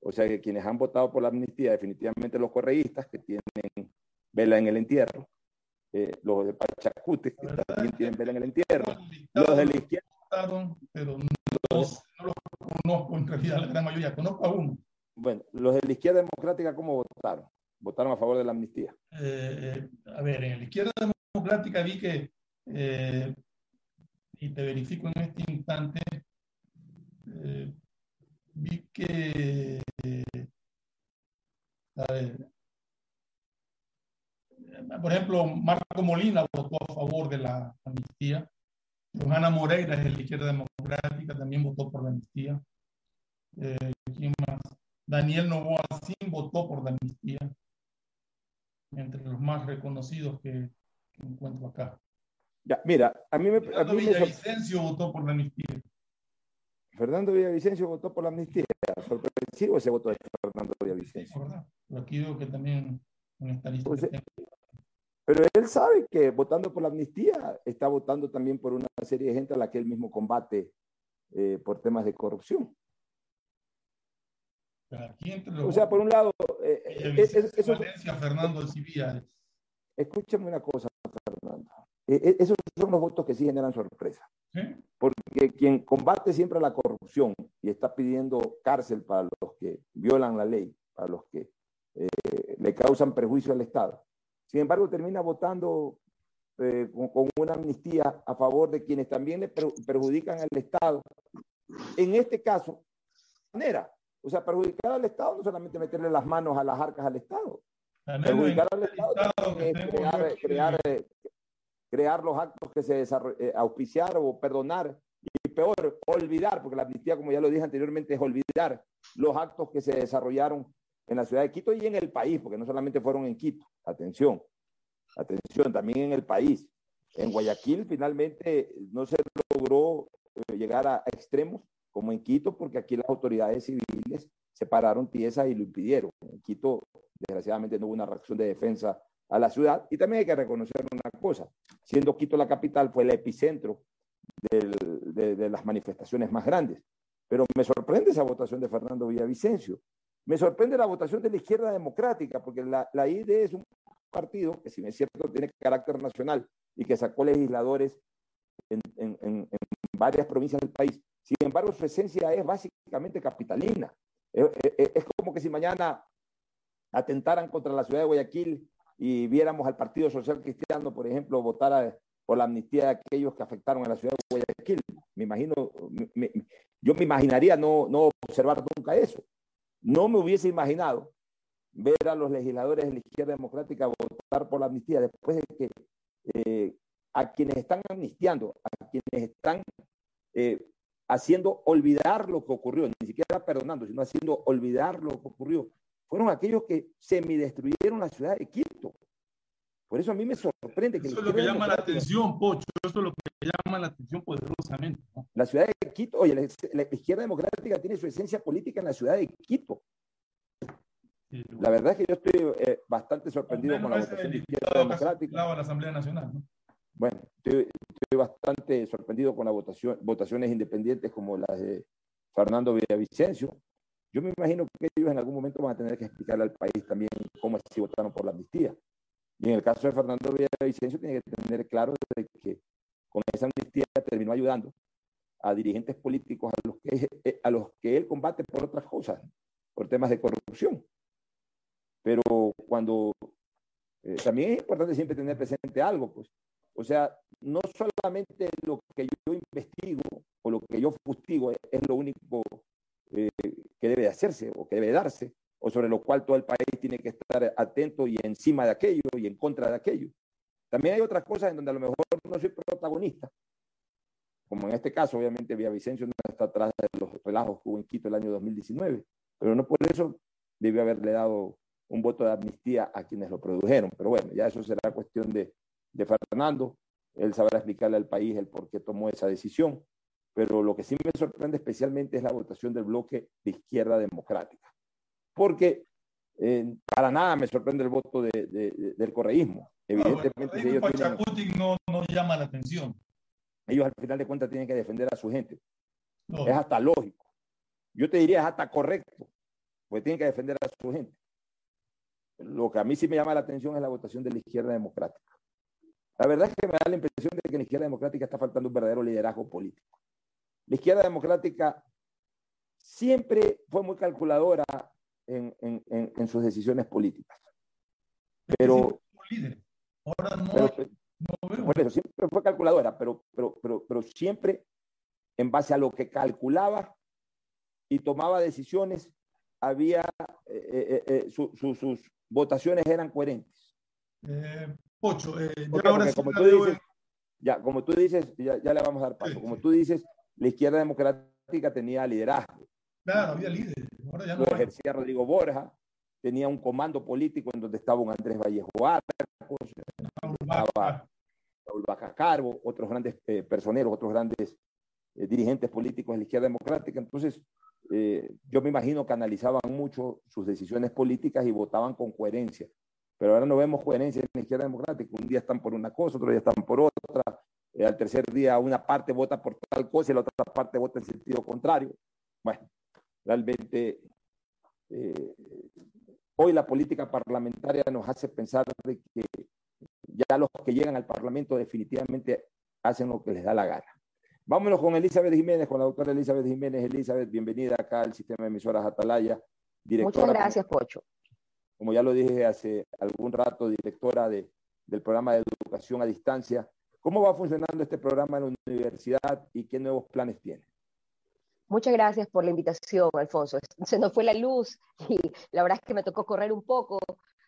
O sea que quienes han votado por la amnistía, definitivamente los correístas que tienen vela en el entierro, eh, los de Pachacute que también tienen vela en el entierro, los de la izquierda. votaron, pero no, no los conozco en realidad la gran mayoría. Conozco a uno. Bueno, los de la izquierda democrática, ¿cómo votaron? Votaron a favor de la amnistía. Eh, a ver, en la izquierda democrática vi que, eh, y te verifico en este instante, eh, vi que, por ejemplo, Marco Molina votó a favor de la amnistía. Johanna Moreira, de la izquierda democrática, también votó por la amnistía. Eh, ¿Quién más? Daniel Novoa Sim votó por la amnistía. Entre los más reconocidos que, que encuentro acá. Ya, mira, a mí me. A Fernando mí me Villavicencio votó por la amnistía. Fernando Villavicencio votó por la amnistía. Sorpresivo ese voto de Fernando Villavicencio. ¿verdad? Pero aquí veo que también en esta lista Pues, que. Pero él sabe que votando por la amnistía está votando también por una serie de gente a la que él mismo combate eh, por temas de corrupción. Pero aquí entre los O sea, por un lado, eh, eh, es- eso- Fernando Alcibiades. escúchame una cosa, Fernando. Eh, eh, esos son los votos que sí generan sorpresa. ¿Sí? Porque quien combate siempre la corrupción y está pidiendo cárcel para los que violan la ley, para los que eh, le causan perjuicio al Estado, sin embargo termina votando eh, con, con una amnistía a favor de quienes también le per- perjudican al Estado. En este caso, manera, o sea, perjudicar al Estado no solamente meterle las manos a las arcas al Estado, perjudicar al Estado que es crear, crear, eh, crear los actos que se desarrollan, auspiciar o perdonar. Y peor, olvidar, porque la amnistía, como ya lo dije anteriormente, es olvidar los actos que se desarrollaron en la ciudad de Quito y en el país, porque no solamente fueron en Quito, atención, atención, también en el país. En Guayaquil finalmente no se logró eh, llegar a extremos como en Quito, porque aquí las autoridades civiles se pararon tiesas y lo impidieron. En Quito, desgraciadamente, no hubo una reacción de defensa a la ciudad. Y también hay que reconocer una cosa, siendo Quito la capital, fue el epicentro de, las manifestaciones más grandes. Pero me sorprende esa votación de Fernando Villavicencio. Me sorprende la votación de la izquierda democrática, porque la, la ID es un partido que, si bien es cierto, tiene carácter nacional y que sacó legisladores en- en- en varias provincias del país. Sin embargo, su esencia es básicamente capitalina. Es, como que si mañana atentaran contra la ciudad de Guayaquil y viéramos al Partido Social Cristiano, por ejemplo, votar a- por la amnistía de aquellos que afectaron a la ciudad de Guayaquil. Me imagino, yo me imaginaría no, no observar nunca eso. No me hubiese imaginado ver a los legisladores de la izquierda democrática votar por la amnistía después de que eh, a quienes están amnistiando, a quienes están eh, haciendo olvidar lo que ocurrió, ni siquiera perdonando, sino haciendo olvidar lo que ocurrió, fueron aquellos que semidestruyeron la ciudad de Quito. Por eso a mí me sorprende que Eso la es lo que llama la atención, Pocho. Eso es lo que llama la atención poderosamente. ¿no? La ciudad de Quito, oye, la, la izquierda democrática tiene su esencia política en la ciudad de Quito. La verdad es que yo estoy eh, bastante sorprendido con la votación de ese izquierda democrática. la Asamblea Nacional. ¿no? Bueno, estoy, bastante sorprendido con las votaciones independientes como las de Fernando Villavicencio. Yo me imagino que ellos en algún momento van a tener que explicarle al país también cómo si votaron por la amnistía. Y en el caso de Fernando Villavicencio tiene que tener claro que con esa amnistía terminó ayudando a dirigentes políticos a los que, eh, a los que él combate por otras cosas, por temas de corrupción. Pero cuando eh, también es importante siempre tener presente algo, pues. O sea, no solamente lo que yo investigo o lo que yo fustigo es, lo único eh, que debe de hacerse o que debe darse, o sobre lo cual todo el país tiene que estar atento y encima de aquello y en contra de aquello. También hay otras cosas en donde a lo mejor no soy protagonista, como en este caso, obviamente, Villavicencio no está atrás de los relajos que hubo en Quito el año 2019, pero no por eso debió haberle dado un voto de amnistía a quienes lo produjeron. Pero bueno, ya eso será cuestión de, de Fernando. Él sabrá explicarle al país el por qué tomó esa decisión. Pero lo que sí me sorprende especialmente es la votación del bloque de izquierda democrática. Porque eh, para nada me sorprende el voto de, de, de, del correísmo. Evidentemente, si ellos, tienen, no, no llama la atención. ellos al final de cuentas tienen que defender a su gente. No. Es hasta lógico. Yo te diría, es hasta correcto, porque tienen que defender a su gente. Lo que a mí sí me llama la atención es la votación de la izquierda democrática. La verdad es que me da la impresión de que en la izquierda democrática está faltando un verdadero liderazgo político. La izquierda democrática siempre fue muy calculadora en, en, en, en sus decisiones políticas. Pero, Ahora no, pero, por eso, siempre fue calculadora, pero, pero, pero, pero siempre en base a lo que calculaba y tomaba decisiones, había, eh, eh, eh, su- su- sus votaciones eran coherentes. Pocho, eh, ya como tú veo dices, ya, como tú dices, ya, ya le vamos a dar paso. Como tú dices, la izquierda democrática tenía liderazgo. Claro, había líderes. Ahora ya no Lo hay. ejercía Rodrigo Borja, tenía un comando político en donde estaba un Andrés Vallejo Arcos, estaba Raúl Carbo, otros grandes eh, personeros, otros grandes eh, dirigentes políticos de la izquierda democrática. Entonces, eh, yo me imagino que analizaban mucho sus decisiones políticas y votaban con coherencia. Pero ahora no vemos coherencia en la izquierda democrática. Un día están por una cosa, otro día están por otra. Eh, al tercer día una parte vota por tal cosa y la otra parte vota en sentido contrario. Bueno, realmente eh, hoy la política parlamentaria nos hace pensar de que ya los que llegan al Parlamento definitivamente hacen lo que les da la gana. Vámonos con Elizabeth Jiménez, con la doctora Elizabeth Jiménez. Elizabeth, bienvenida acá al sistema de emisoras Atalaya. Directora, Muchas gracias, Pocho. Como ya lo dije hace algún rato, directora de, del programa de educación a distancia. ¿Cómo va funcionando este programa en la universidad y qué nuevos planes tiene? Muchas gracias por la invitación, Alfonso. Se nos fue la luz y la verdad es que me tocó correr un poco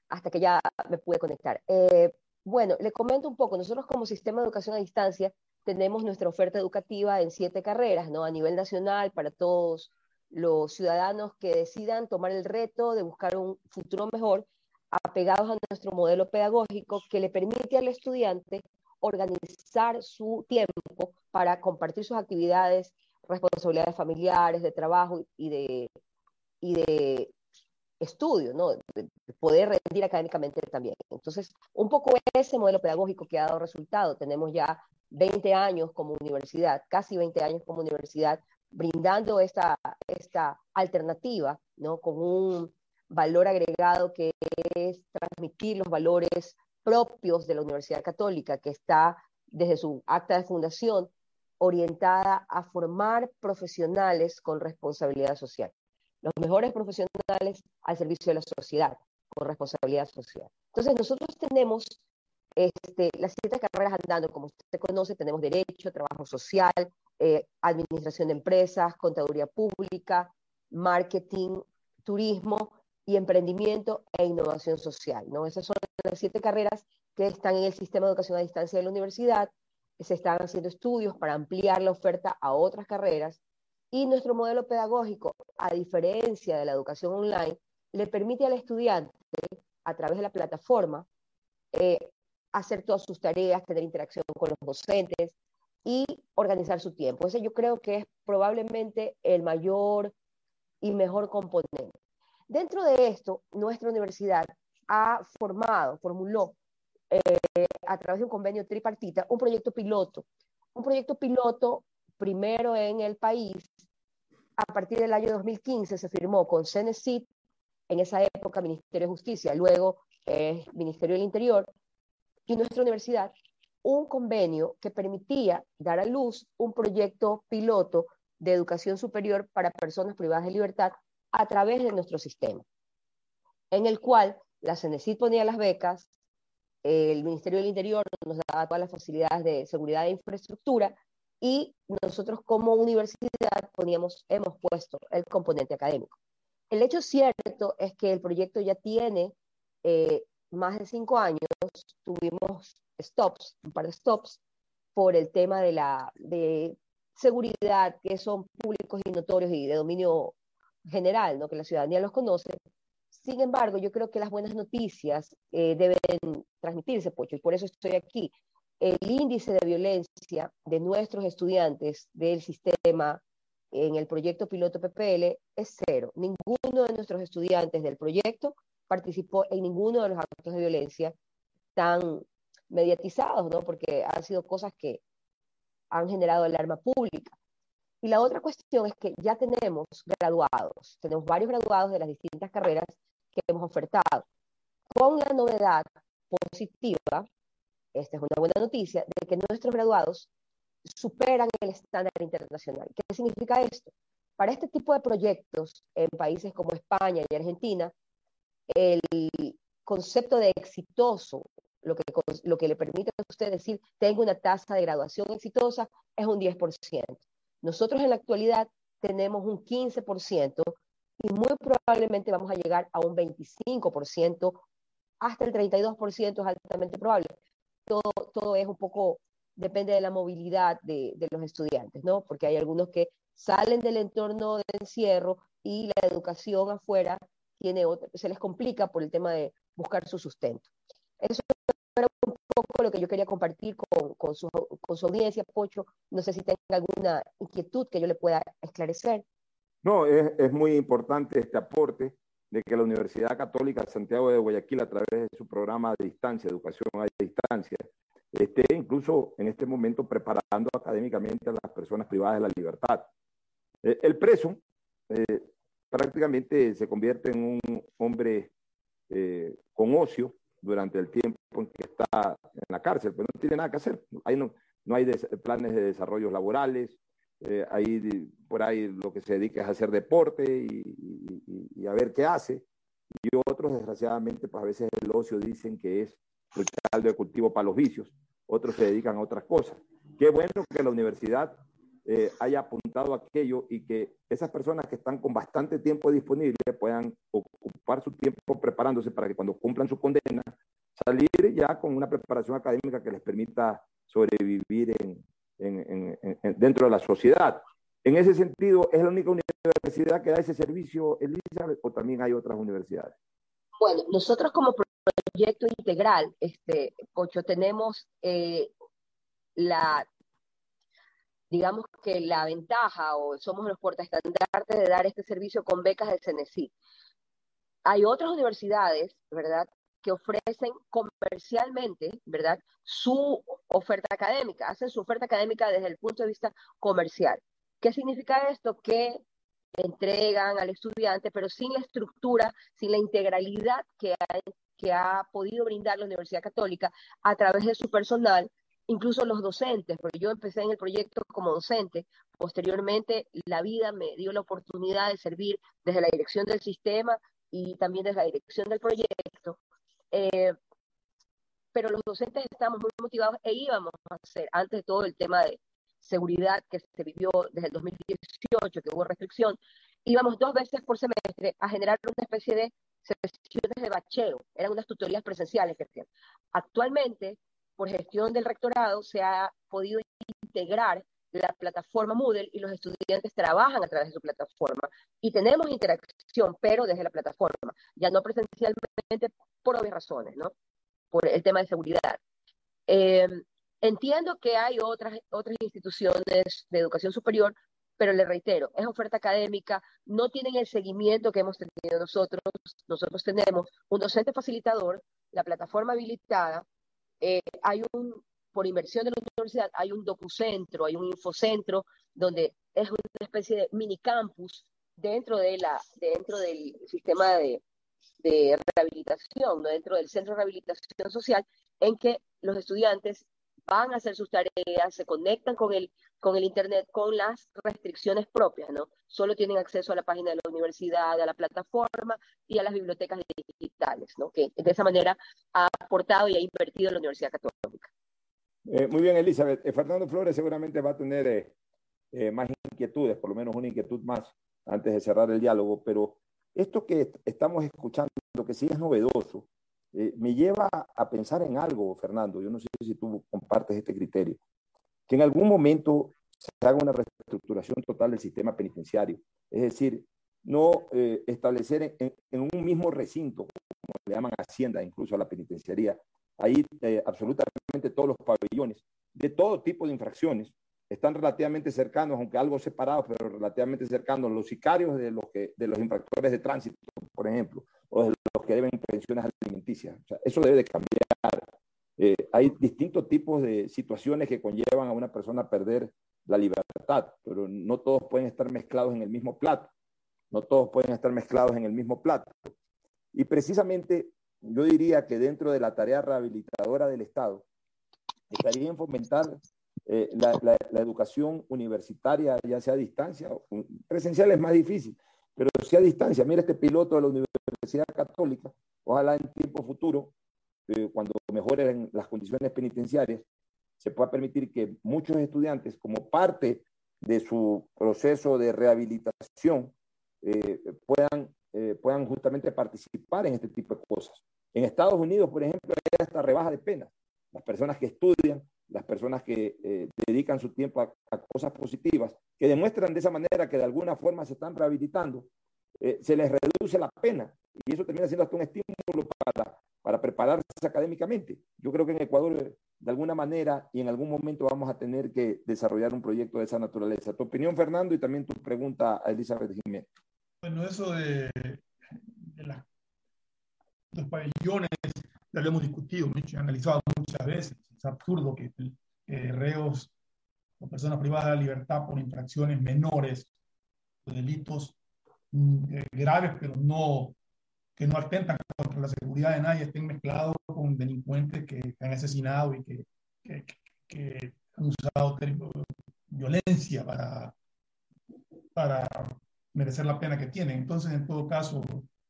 hasta que ya me pude conectar. Eh, bueno, le comento un poco. Nosotros como sistema de educación a distancia tenemos nuestra oferta educativa en siete carreras, ¿no? A nivel nacional para todos los ciudadanos que decidan tomar el reto de buscar un futuro mejor, apegados a nuestro modelo pedagógico que le permite al estudiante organizar su tiempo para compartir sus actividades, responsabilidades familiares, de trabajo y de, y de estudio, ¿no? De poder rendir académicamente también. Entonces, un poco ese modelo pedagógico que ha dado resultado. Tenemos ya 20 años como universidad, casi 20 años como universidad, brindando esta, esta alternativa, ¿no? Con un valor agregado que es transmitir los valores propios de la Universidad Católica, que está desde su acta de fundación orientada a formar profesionales con responsabilidad social. Los mejores profesionales al servicio de la sociedad, con responsabilidad social. Entonces, nosotros tenemos este, las siete carreras andando, como usted conoce, tenemos Derecho, Trabajo Social, eh, Administración de Empresas, Contaduría Pública, Marketing, Turismo y Emprendimiento e Innovación Social. ¿no? Esas son las siete carreras que están en el sistema de educación a distancia de la universidad. Se están haciendo estudios para ampliar la oferta a otras carreras y nuestro modelo pedagógico, a diferencia de la educación online, le permite al estudiante, a través de la plataforma, eh, hacer todas sus tareas, tener interacción con los docentes y organizar su tiempo. Ese yo creo que es probablemente el mayor y mejor componente. Dentro de esto, nuestra universidad ha formado, formuló eh, a través de un convenio tripartita un proyecto piloto, un proyecto piloto primero en el país. A partir del año 2015 se firmó con CENESID, en esa época Ministerio de Justicia, luego eh, Ministerio del Interior, y nuestra universidad, un convenio que permitía dar a luz un proyecto piloto de educación superior para personas privadas de libertad a través de nuestro sistema, en el cual la CENESID ponía las becas, el Ministerio del Interior nos daba todas las facilidades de seguridad e infraestructura y nosotros como universidad poníamos, hemos puesto el componente académico. El hecho cierto es que el proyecto ya tiene eh, más de cinco años, tuvimos stops, un par de stops, por el tema de la de seguridad, que son públicos y notorios y de dominio general, ¿no? que la ciudadanía los conoce. Sin embargo, yo creo que las buenas noticias eh, deben transmitirse, Pocho, y por eso estoy aquí. El índice de violencia de nuestros estudiantes del sistema en el proyecto piloto PPL es cero. Ninguno de nuestros estudiantes del proyecto participó en ninguno de los actos de violencia mediatizados, ¿no? Porque han sido cosas que han generado alarma pública. Y la otra cuestión es que ya tenemos graduados, tenemos varios graduados de las distintas carreras que hemos ofertado, con la novedad positiva, esta es una buena noticia, de que nuestros graduados superan el estándar internacional. ¿Qué significa esto? Para este tipo de proyectos en países como España y Argentina, el concepto de exitoso, lo que, lo que le permite a usted decir, tengo una tasa de graduación exitosa, es un 10%. Nosotros en la actualidad tenemos un 15% y muy probablemente vamos a llegar a un 25%, hasta el 32% es altamente probable. Todo, todo es un poco, depende de la movilidad de, de los estudiantes, ¿no? Porque hay algunos que salen del entorno de encierro y la educación afuera tiene se les complica por el tema de buscar su sustento. Eso lo que yo quería compartir con, con, su, con su audiencia, Pocho. No sé si tenga alguna inquietud que yo le pueda esclarecer. No, es, es, muy importante este aporte de que la Universidad Católica Santiago de Guayaquil, a través de su programa de distancia, educación a distancia, esté incluso en este momento preparando académicamente a las personas privadas de la libertad. Eh, el preso eh, prácticamente se convierte en un hombre eh, con ocio durante el tiempo en que está en la cárcel, pues no tiene nada que hacer. Ahí no, no hay planes de desarrollo laborales, eh, ahí por ahí lo que se dedica es a hacer deporte y, y, a ver qué hace. Y otros, desgraciadamente, pues a veces el ocio dicen que es el caldo de cultivo para los vicios. Otros se dedican a otras cosas. Qué bueno que la universidad eh, haya apuntado aquello y que esas personas que están con bastante tiempo disponible puedan ocupar su tiempo preparándose para que cuando cumplan su condena, salir ya con una preparación académica que les permita sobrevivir en, dentro de la sociedad. En ese sentido, ¿es la única universidad que da ese servicio, Elizabeth, o también hay otras universidades? Bueno, nosotros como proyecto integral, este, Pocho, tenemos eh, la, digamos que la ventaja o somos los portaestandartes de dar este servicio con becas del CNECI. Hay otras universidades, ¿verdad?, que ofrecen comercialmente, ¿verdad?, su oferta académica, hacen su oferta académica desde el punto de vista comercial. ¿Qué significa esto? Que entregan al estudiante, pero sin la estructura, sin la integralidad que ha, que ha podido brindar la Universidad Católica a través de su personal, incluso los docentes, porque yo empecé en el proyecto como docente, posteriormente la vida me dio la oportunidad de servir desde la dirección del sistema y también desde la dirección del proyecto eh, pero los docentes estamos muy motivados e íbamos a hacer, antes de todo el tema de seguridad que se vivió desde el 2018, que hubo restricción, íbamos dos veces por semestre a generar una especie de sesiones de bacheo, eran unas tutorías presenciales que hacían. Actualmente, por gestión del rectorado, se ha podido integrar la plataforma Moodle y los estudiantes trabajan a través de su plataforma y tenemos interacción, pero desde la plataforma, ya no presencialmente por obvias razones, ¿no? Por el tema de seguridad. Eh, entiendo que hay otras, otras instituciones de educación superior, pero le reitero, es oferta académica, no tienen el seguimiento que hemos tenido nosotros. Nosotros tenemos un docente facilitador, la plataforma habilitada, eh, hay un por inversión de la universidad, hay un docucentro, hay un infocentro, donde es una especie de mini campus dentro, de la, dentro del sistema de, de rehabilitación, dentro del centro de rehabilitación social, en que los estudiantes van a hacer sus tareas, se conectan con el, con el Internet con las restricciones propias, ¿no? Solo tienen acceso a la página de la universidad, a la plataforma y a las bibliotecas digitales, ¿no? Que de esa manera ha aportado y ha invertido en la Universidad Católica. Eh, muy bien, Elizabeth. Eh, Fernando Flores seguramente va a tener eh, más inquietudes, por lo menos una inquietud más antes de cerrar el diálogo, pero esto que estamos escuchando, que sí es novedoso, me lleva a pensar en algo, Fernando. Yo no sé si tú compartes este criterio, que en algún momento se haga una reestructuración total del sistema penitenciario. Es decir, no establecer en, en, un mismo recinto, como le llaman Hacienda, incluso a la penitenciaría, Ahí eh, absolutamente todos los pabellones de todo tipo de infracciones están relativamente cercanos, aunque algo separados, pero relativamente cercanos, los sicarios de los, infractores de tránsito, por ejemplo, o de los que deben pensiones alimenticias. O sea, eso debe de cambiar. Eh, hay distintos tipos de situaciones que conllevan a una persona a perder la libertad, pero no todos pueden estar mezclados en el mismo plato. No todos pueden estar mezclados en el mismo plato. Y precisamente yo diría que dentro de la tarea rehabilitadora del Estado estaría en fomentar eh, la, educación universitaria, ya sea a distancia, presencial es más difícil, pero sí a distancia. Mira este piloto de la Universidad Católica, ojalá en tiempo futuro, eh, cuando mejoren las condiciones penitenciarias, se pueda permitir que muchos estudiantes, como parte de su proceso de rehabilitación, eh, puedan, puedan justamente participar en este tipo de cosas. En Estados Unidos, por ejemplo, hay hasta rebaja de penas. Las personas que estudian, las personas que eh, dedican su tiempo a, cosas positivas, que demuestran de esa manera que de alguna forma se están rehabilitando, se les reduce la pena y eso termina siendo hasta un estímulo para, para prepararse académicamente. Yo creo que en Ecuador de alguna manera y en algún momento vamos a tener que desarrollar un proyecto de esa naturaleza. Tu opinión, Fernando, y también tu pregunta a Elizabeth Jiménez. Bueno, eso de, los pabellones ya lo hemos discutido, analizado muchas veces. Es absurdo que, reos o personas privadas de libertad por infracciones menores delitos mm, eh, graves, pero no que no atentan contra la seguridad de nadie estén mezclados con delincuentes que, han asesinado y que, que, han usado violencia para, para merecer la pena que tienen. Entonces, en todo caso,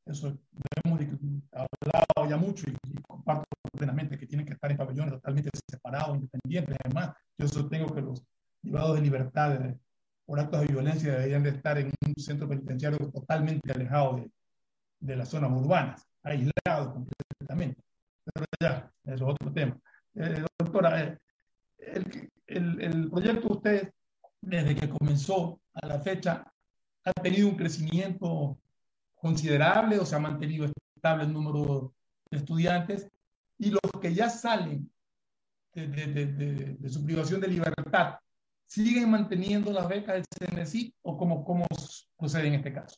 eso hemos hablado ya mucho y, comparto plenamente que tienen que estar en pabellones totalmente separados, independientes. Además, yo sostengo que los privados de libertad por actos de violencia deberían de estar en un centro penitenciario totalmente alejado de, de las zonas urbanas, aislados completamente. Pero ya, eso es otro tema. Eh, doctora, eh, el, el, el, proyecto de usted, desde que comenzó a la fecha, ha tenido un crecimiento considerable o se ha mantenido estable el número de estudiantes y los que ya salen de, de, de, de su privación de libertad, ¿siguen manteniendo las becas del CNCI o cómo, cómo procede en este caso?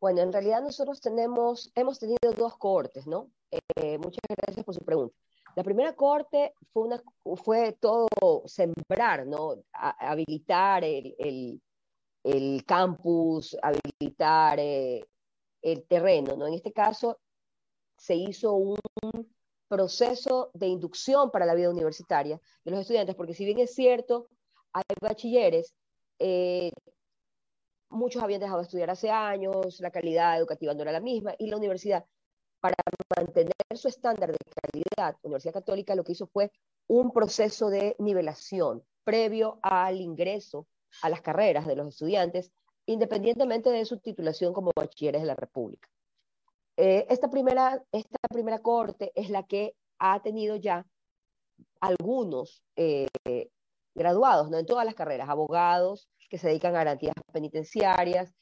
Bueno, en realidad nosotros tenemos, hemos tenido dos cohortes, ¿no? Eh, muchas gracias por su pregunta. La primera corte fue, una, fue todo sembrar, ¿no? habilitar el, el, el, campus, habilitar eh, el terreno, ¿no? En este caso se hizo un proceso de inducción para la vida universitaria de los estudiantes, porque si bien es cierto, hay bachilleres, eh, muchos habían dejado de estudiar hace años, la calidad educativa no era la misma, y la universidad, para mantener su estándar de calidad, Universidad Católica lo que hizo fue un proceso de nivelación previo al ingreso a las carreras de los estudiantes, independientemente de su titulación como bachilleres de la República. Eh, esta, primera, esta primera corte es la que ha tenido ya algunos eh, graduados, ¿no? En todas las carreras, abogados que se dedican a garantías penitenciarias,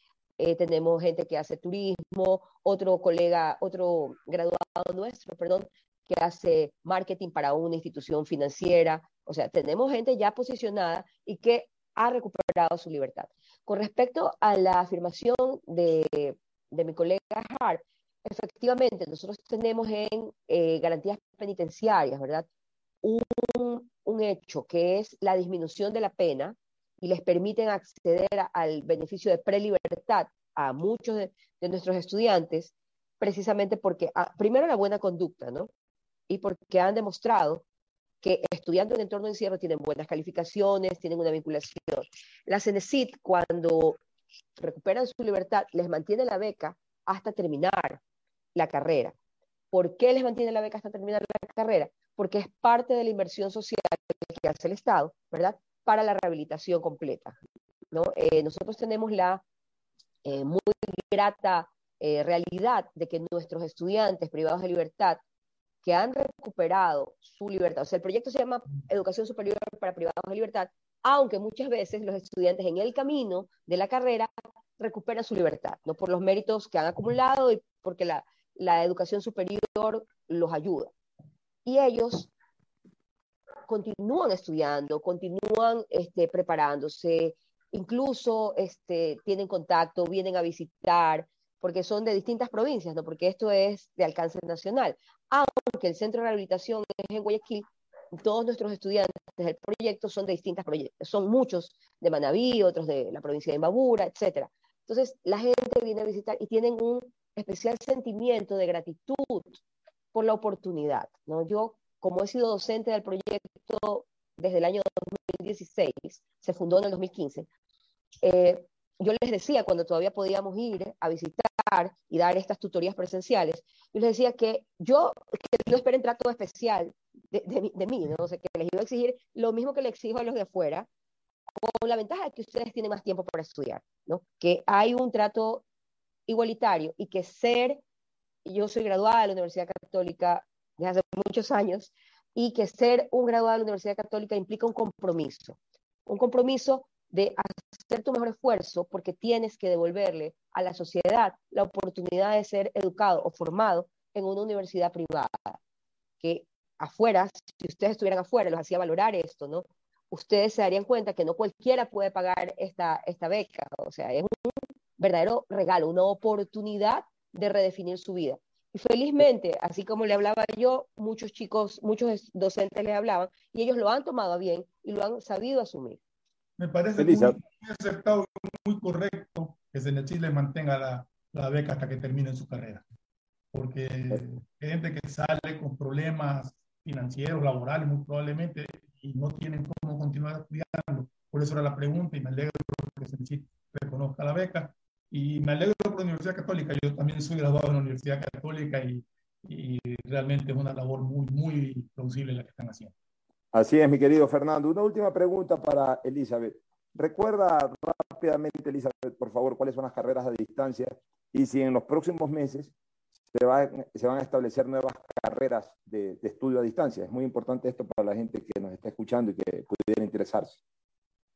eh, tenemos gente que hace turismo, otro colega, otro graduado nuestro, perdón, que hace marketing para una institución financiera. O sea, tenemos gente ya posicionada y que ha recuperado su libertad. Con respecto a la afirmación de, de mi colega Hart, efectivamente, nosotros tenemos en eh, garantías penitenciarias, ¿verdad? Un, un hecho que es la disminución de la pena y les permiten acceder al beneficio de prelibertad a muchos de, nuestros estudiantes, precisamente porque, ah, primero, la buena conducta, ¿no? Y porque han demostrado que estudiando en entorno de encierro tienen buenas calificaciones, tienen una vinculación. La CENESID, cuando recuperan su libertad, les mantiene la beca hasta terminar la carrera. ¿Por qué les mantiene la beca hasta terminar la carrera? Porque es parte de la inversión social que hace el Estado, ¿verdad? Para la rehabilitación completa. ¿no? Eh, nosotros tenemos la eh, muy grata eh, realidad de que nuestros estudiantes privados de libertad que han recuperado su libertad, o sea, el proyecto se llama Educación Superior para Privados de Libertad, aunque muchas veces los estudiantes en el camino de la carrera recuperan su libertad, no por los méritos que han acumulado y porque la, la educación superior los ayuda. Y ellos continúan estudiando, continúan este, preparándose, incluso este, tienen contacto, vienen a visitar, porque son de distintas provincias, ¿no? porque esto es de alcance nacional. Aunque el centro de rehabilitación es en Guayaquil, todos nuestros estudiantes del proyecto son de distintas proyectos, son muchos de Manabí, otros de la provincia de Imbabura, etc. Entonces, la gente viene a visitar y tienen un especial sentimiento de gratitud por la oportunidad. ¿no? Yo, como he sido docente del proyecto desde el año 2016, se fundó en el 2015, eh, yo les decía cuando todavía podíamos ir a visitar y dar estas tutorías presenciales, yo les decía que yo que no esperen trato especial de, mí, ¿no? O sea, que les iba a exigir lo mismo que le exijo a los de afuera, con la ventaja de que ustedes tienen más tiempo para estudiar, ¿no? Que hay un trato igualitario y que ser, yo soy graduada de la Universidad Católica desde hace muchos años, y que ser un graduado de la Universidad Católica implica un compromiso, un compromiso de hacer tu mejor esfuerzo porque tienes que devolverle a la sociedad la oportunidad de ser educado o formado en una universidad privada, que afuera, si ustedes estuvieran afuera, los hacía valorar esto, ¿no? Ustedes se darían cuenta que no cualquiera puede pagar esta, esta beca, o sea, es un verdadero regalo, una oportunidad de redefinir su vida. Y felizmente, así como le hablaba yo, muchos chicos, muchos docentes le hablaban y ellos lo han tomado bien y lo han sabido asumir. Me parece muy, muy, aceptado y muy correcto que Senechil mantenga la, la, beca hasta que termine su carrera. Porque gente que sale con problemas financieros, laborales, muy probablemente, y no tienen cómo continuar estudiando. Por eso era la pregunta y me alegro que Senechil reconozca la beca y me alegro por la Universidad Católica. Yo también soy graduado en la Universidad Católica y, y realmente es una labor muy, muy plausible la que están haciendo. Así es, mi querido Fernando. Una última pregunta para Elizabeth. Recuerda rápidamente, Elizabeth, por favor, cuáles son las carreras a distancia y si en los próximos meses se, va, se van a establecer nuevas carreras de, de, estudio a distancia. Es muy importante esto para la gente que nos está escuchando y que pudiera interesarse.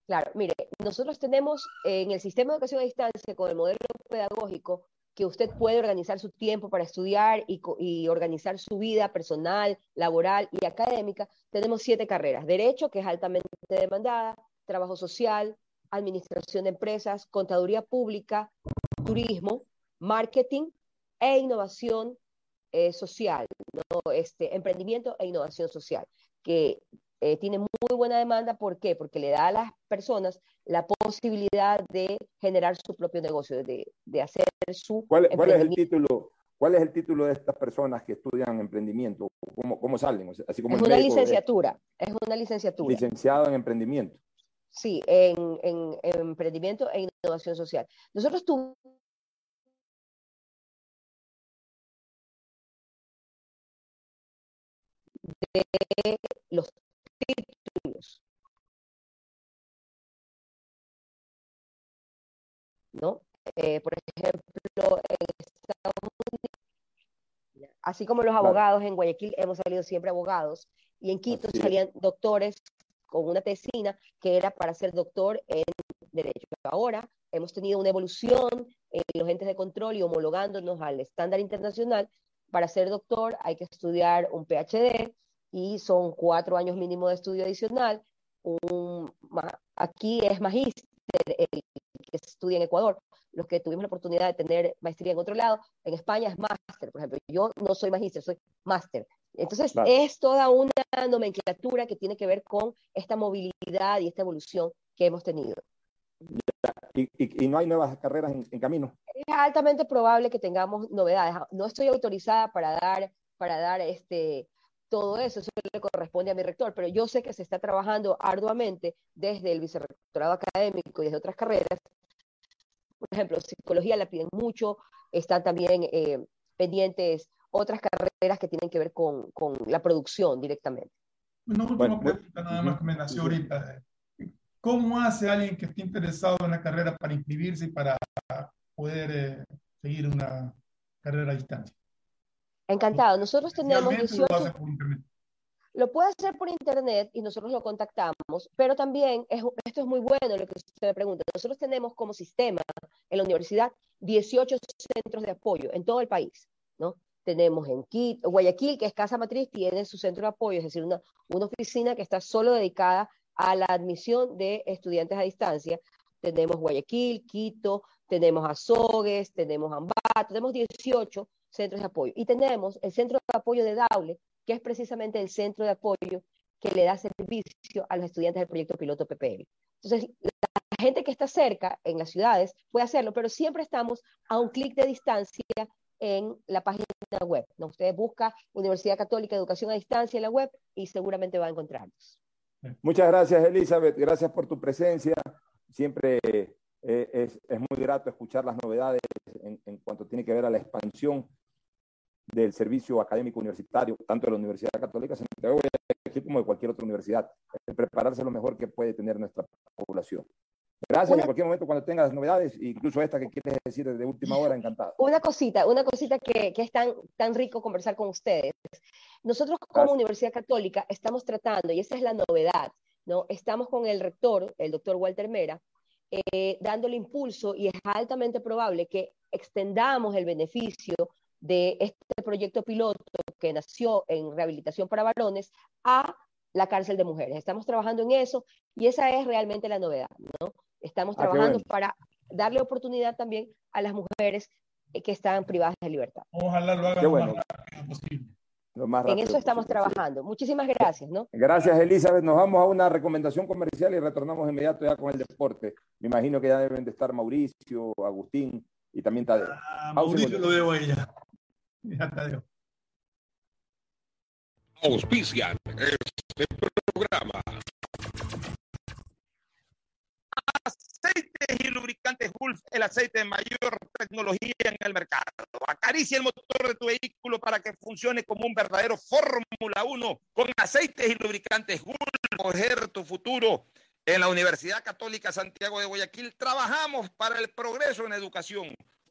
Claro, mire, nosotros tenemos en el sistema de educación a distancia con el modelo pedagógico que usted puede organizar su tiempo para estudiar y, organizar su vida personal, laboral y académica. Tenemos siete carreras. Derecho, que es altamente demandada, trabajo social, administración de empresas, contaduría pública, turismo, marketing e innovación eh, social, este, emprendimiento e innovación social, que eh, tiene muy buena demanda. ¿Por qué? Porque le da a las personas la posibilidad de generar su propio negocio, de, de hacer su... ¿Cuál, ¿Cuál, es el título? ¿Cuál es el título de estas personas que estudian emprendimiento? ¿Cómo, cómo salen? Así como es una médico, licenciatura, es, es una licenciatura. Licenciado en emprendimiento. Sí, en, en, en emprendimiento e innovación social. Nosotros tuvimos de los títulos. ¿No? Eh, por ejemplo, en Estados Unidos, así como los abogados en Guayaquil hemos salido siempre abogados, y en Quito así salían es. doctores con una tesina que era para ser doctor en Derecho. Ahora hemos tenido una evolución en los entes de control y homologándonos al estándar internacional. Para ser doctor hay que estudiar un PhD, y son cuatro años mínimo de estudio adicional. Un, aquí es magíster el que estudia en Ecuador. Los que tuvimos la oportunidad de tener maestría en otro lado, en España es máster, por ejemplo. Yo no soy magíster, soy máster. Entonces, claro. es toda una nomenclatura que tiene que ver con esta movilidad y esta evolución que hemos tenido. Y, y, y no hay nuevas carreras en, en, camino. Es altamente probable que tengamos novedades. No estoy autorizada para dar, para dar este, todo eso, eso le corresponde a mi rector, pero yo sé que se está trabajando arduamente desde el vicerrectorado académico y desde otras carreras. Por ejemplo, psicología la piden mucho, están también eh, pendientes otras carreras que tienen que ver con, con la producción directamente. Una última bueno, pregunta nada más que me nació ahorita. ¿Cómo hace alguien que esté interesado en la carrera para inscribirse y para poder eh, seguir una carrera a distancia? Encantado. Nosotros tenemos 18... Lo puede hacer por internet y nosotros lo contactamos, pero también, es, esto es muy bueno lo que usted me pregunta, nosotros tenemos como sistema en la universidad 18 centros de apoyo en todo el país, ¿no? Tenemos en Quito, Guayaquil, que es Casa Matriz, tiene su centro de apoyo, es decir, una, una oficina que está solo dedicada a la admisión de estudiantes a distancia. Tenemos Guayaquil, Quito, tenemos Azogues, tenemos Ambato, tenemos 18 centros de apoyo. Y tenemos el centro de apoyo de Daule, que es precisamente el centro de apoyo que le da servicio a los estudiantes del proyecto piloto PPL. Entonces, la gente que está cerca en las ciudades puede hacerlo, pero siempre estamos a un clic de distancia en la página web. ¿no? Usted busca Universidad Católica Educación a Distancia en la web y seguramente va a encontrarnos. Muchas gracias, Elizabeth. Gracias por tu presencia. Siempre eh, es, es, muy grato escuchar las novedades en, en, cuanto tiene que ver a la expansión del servicio académico universitario, tanto de la Universidad Católica Santiago como de cualquier otra universidad, prepararse lo mejor que puede tener nuestra población. Gracias, una, en cualquier momento cuando tengas novedades, incluso esta que quieres decir desde última hora, encantado. Una cosita, una cosita que, que es tan, tan rico conversar con ustedes. Nosotros como Gracias. Universidad Católica estamos tratando, y esa es la novedad, ¿no? Estamos con el rector, el doctor Walter Mera, eh, dándole impulso y es altamente probable que extendamos el beneficio de este proyecto piloto que nació en rehabilitación para varones a la cárcel de mujeres. Estamos trabajando en eso y esa es realmente la novedad, ¿no? Estamos trabajando ah, bueno. para darle oportunidad también a las mujeres que están privadas de libertad. Ojalá lo hagan lo más rápido posible. Lo más en eso estamos posible. trabajando. Muchísimas gracias, ¿no? Gracias, Elizabeth. Nos vamos a una recomendación comercial y retornamos inmediato ya con el deporte. Me imagino que ya deben de estar Mauricio, Agustín y también Tadeo. Ah, Mauricio lo veo ella. Ya, Tadeo. Auspician este programa. Aceites y lubricantes Gulf, el aceite de mayor tecnología en el mercado. Acaricia el motor de tu vehículo para que funcione como un verdadero Fórmula 1 con aceites y lubricantes Gulf. Coger tu futuro. En la Universidad Católica Santiago de Guayaquil trabajamos para el progreso en educación,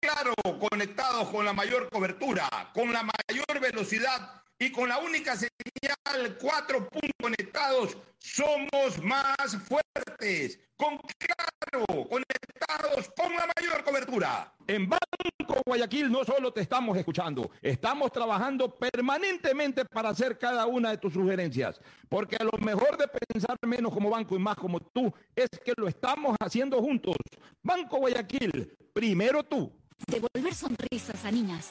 Claro, conectados con la mayor cobertura, con la mayor velocidad y con la única señal, cuatro puntos conectados, somos más fuertes. Con claro, conectados con la mayor cobertura. En Banco Guayaquil no solo te estamos escuchando, estamos trabajando permanentemente para hacer cada una de tus sugerencias. Porque lo mejor de pensar menos como banco y más como tú es que lo estamos haciendo juntos. Banco Guayaquil, primero tú. Devolver sonrisas a niñas,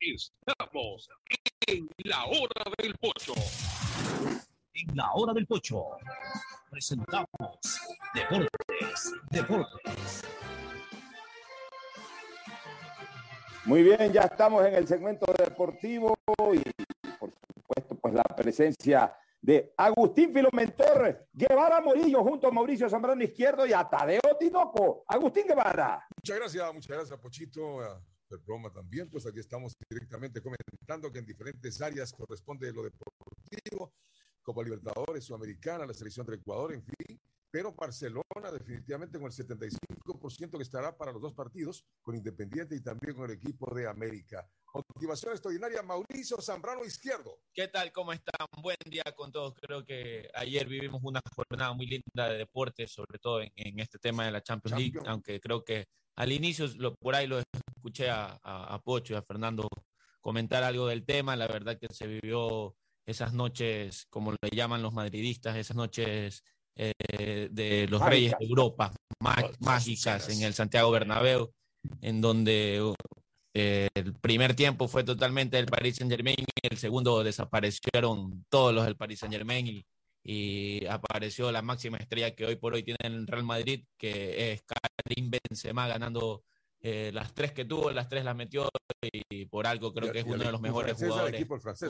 Estamos en la hora del pocho. En la hora del pocho presentamos Deportes, Deportes. Muy bien, ya estamos en el segmento deportivo y por supuesto pues la presencia de Agustín Filomentor Guevara Morillo junto a Mauricio Zambrano Izquierdo y a Tadeo Tinoco. Agustín Guevara. Muchas gracias, muchas gracias, Pochito. El programa también, pues aquí estamos directamente comentando que en diferentes áreas corresponde lo deportivo, Copa Libertadores, Sudamericana, la selección del Ecuador, en fin. Pero Barcelona definitivamente con el 75% que estará para los dos partidos, con Independiente y también con el equipo de América. Motivación extraordinaria, Mauricio Zambrano Izquierdo. ¿Qué tal? ¿Cómo están? Buen día con todos. Creo que ayer vivimos una jornada muy linda de deporte, sobre todo en, en este tema de la Champions League, Champions. aunque creo que al inicio lo, por ahí lo escuché a, a, a, Pocho y a Fernando comentar algo del tema. La verdad que se vivió esas noches, como le llaman los madridistas, esas noches eh, de los mágicas. Reyes de Europa, mágicas en el Santiago Bernabéu, en donde eh, el primer tiempo fue totalmente del Paris Saint Germain, el segundo desaparecieron todos los del Paris Saint Germain y, y, apareció la máxima estrella que hoy por hoy tiene el Real Madrid, que es Karim Benzema ganando eh, las tres que tuvo, las tres las metió y por algo creo que es uno de los mejores jugadores,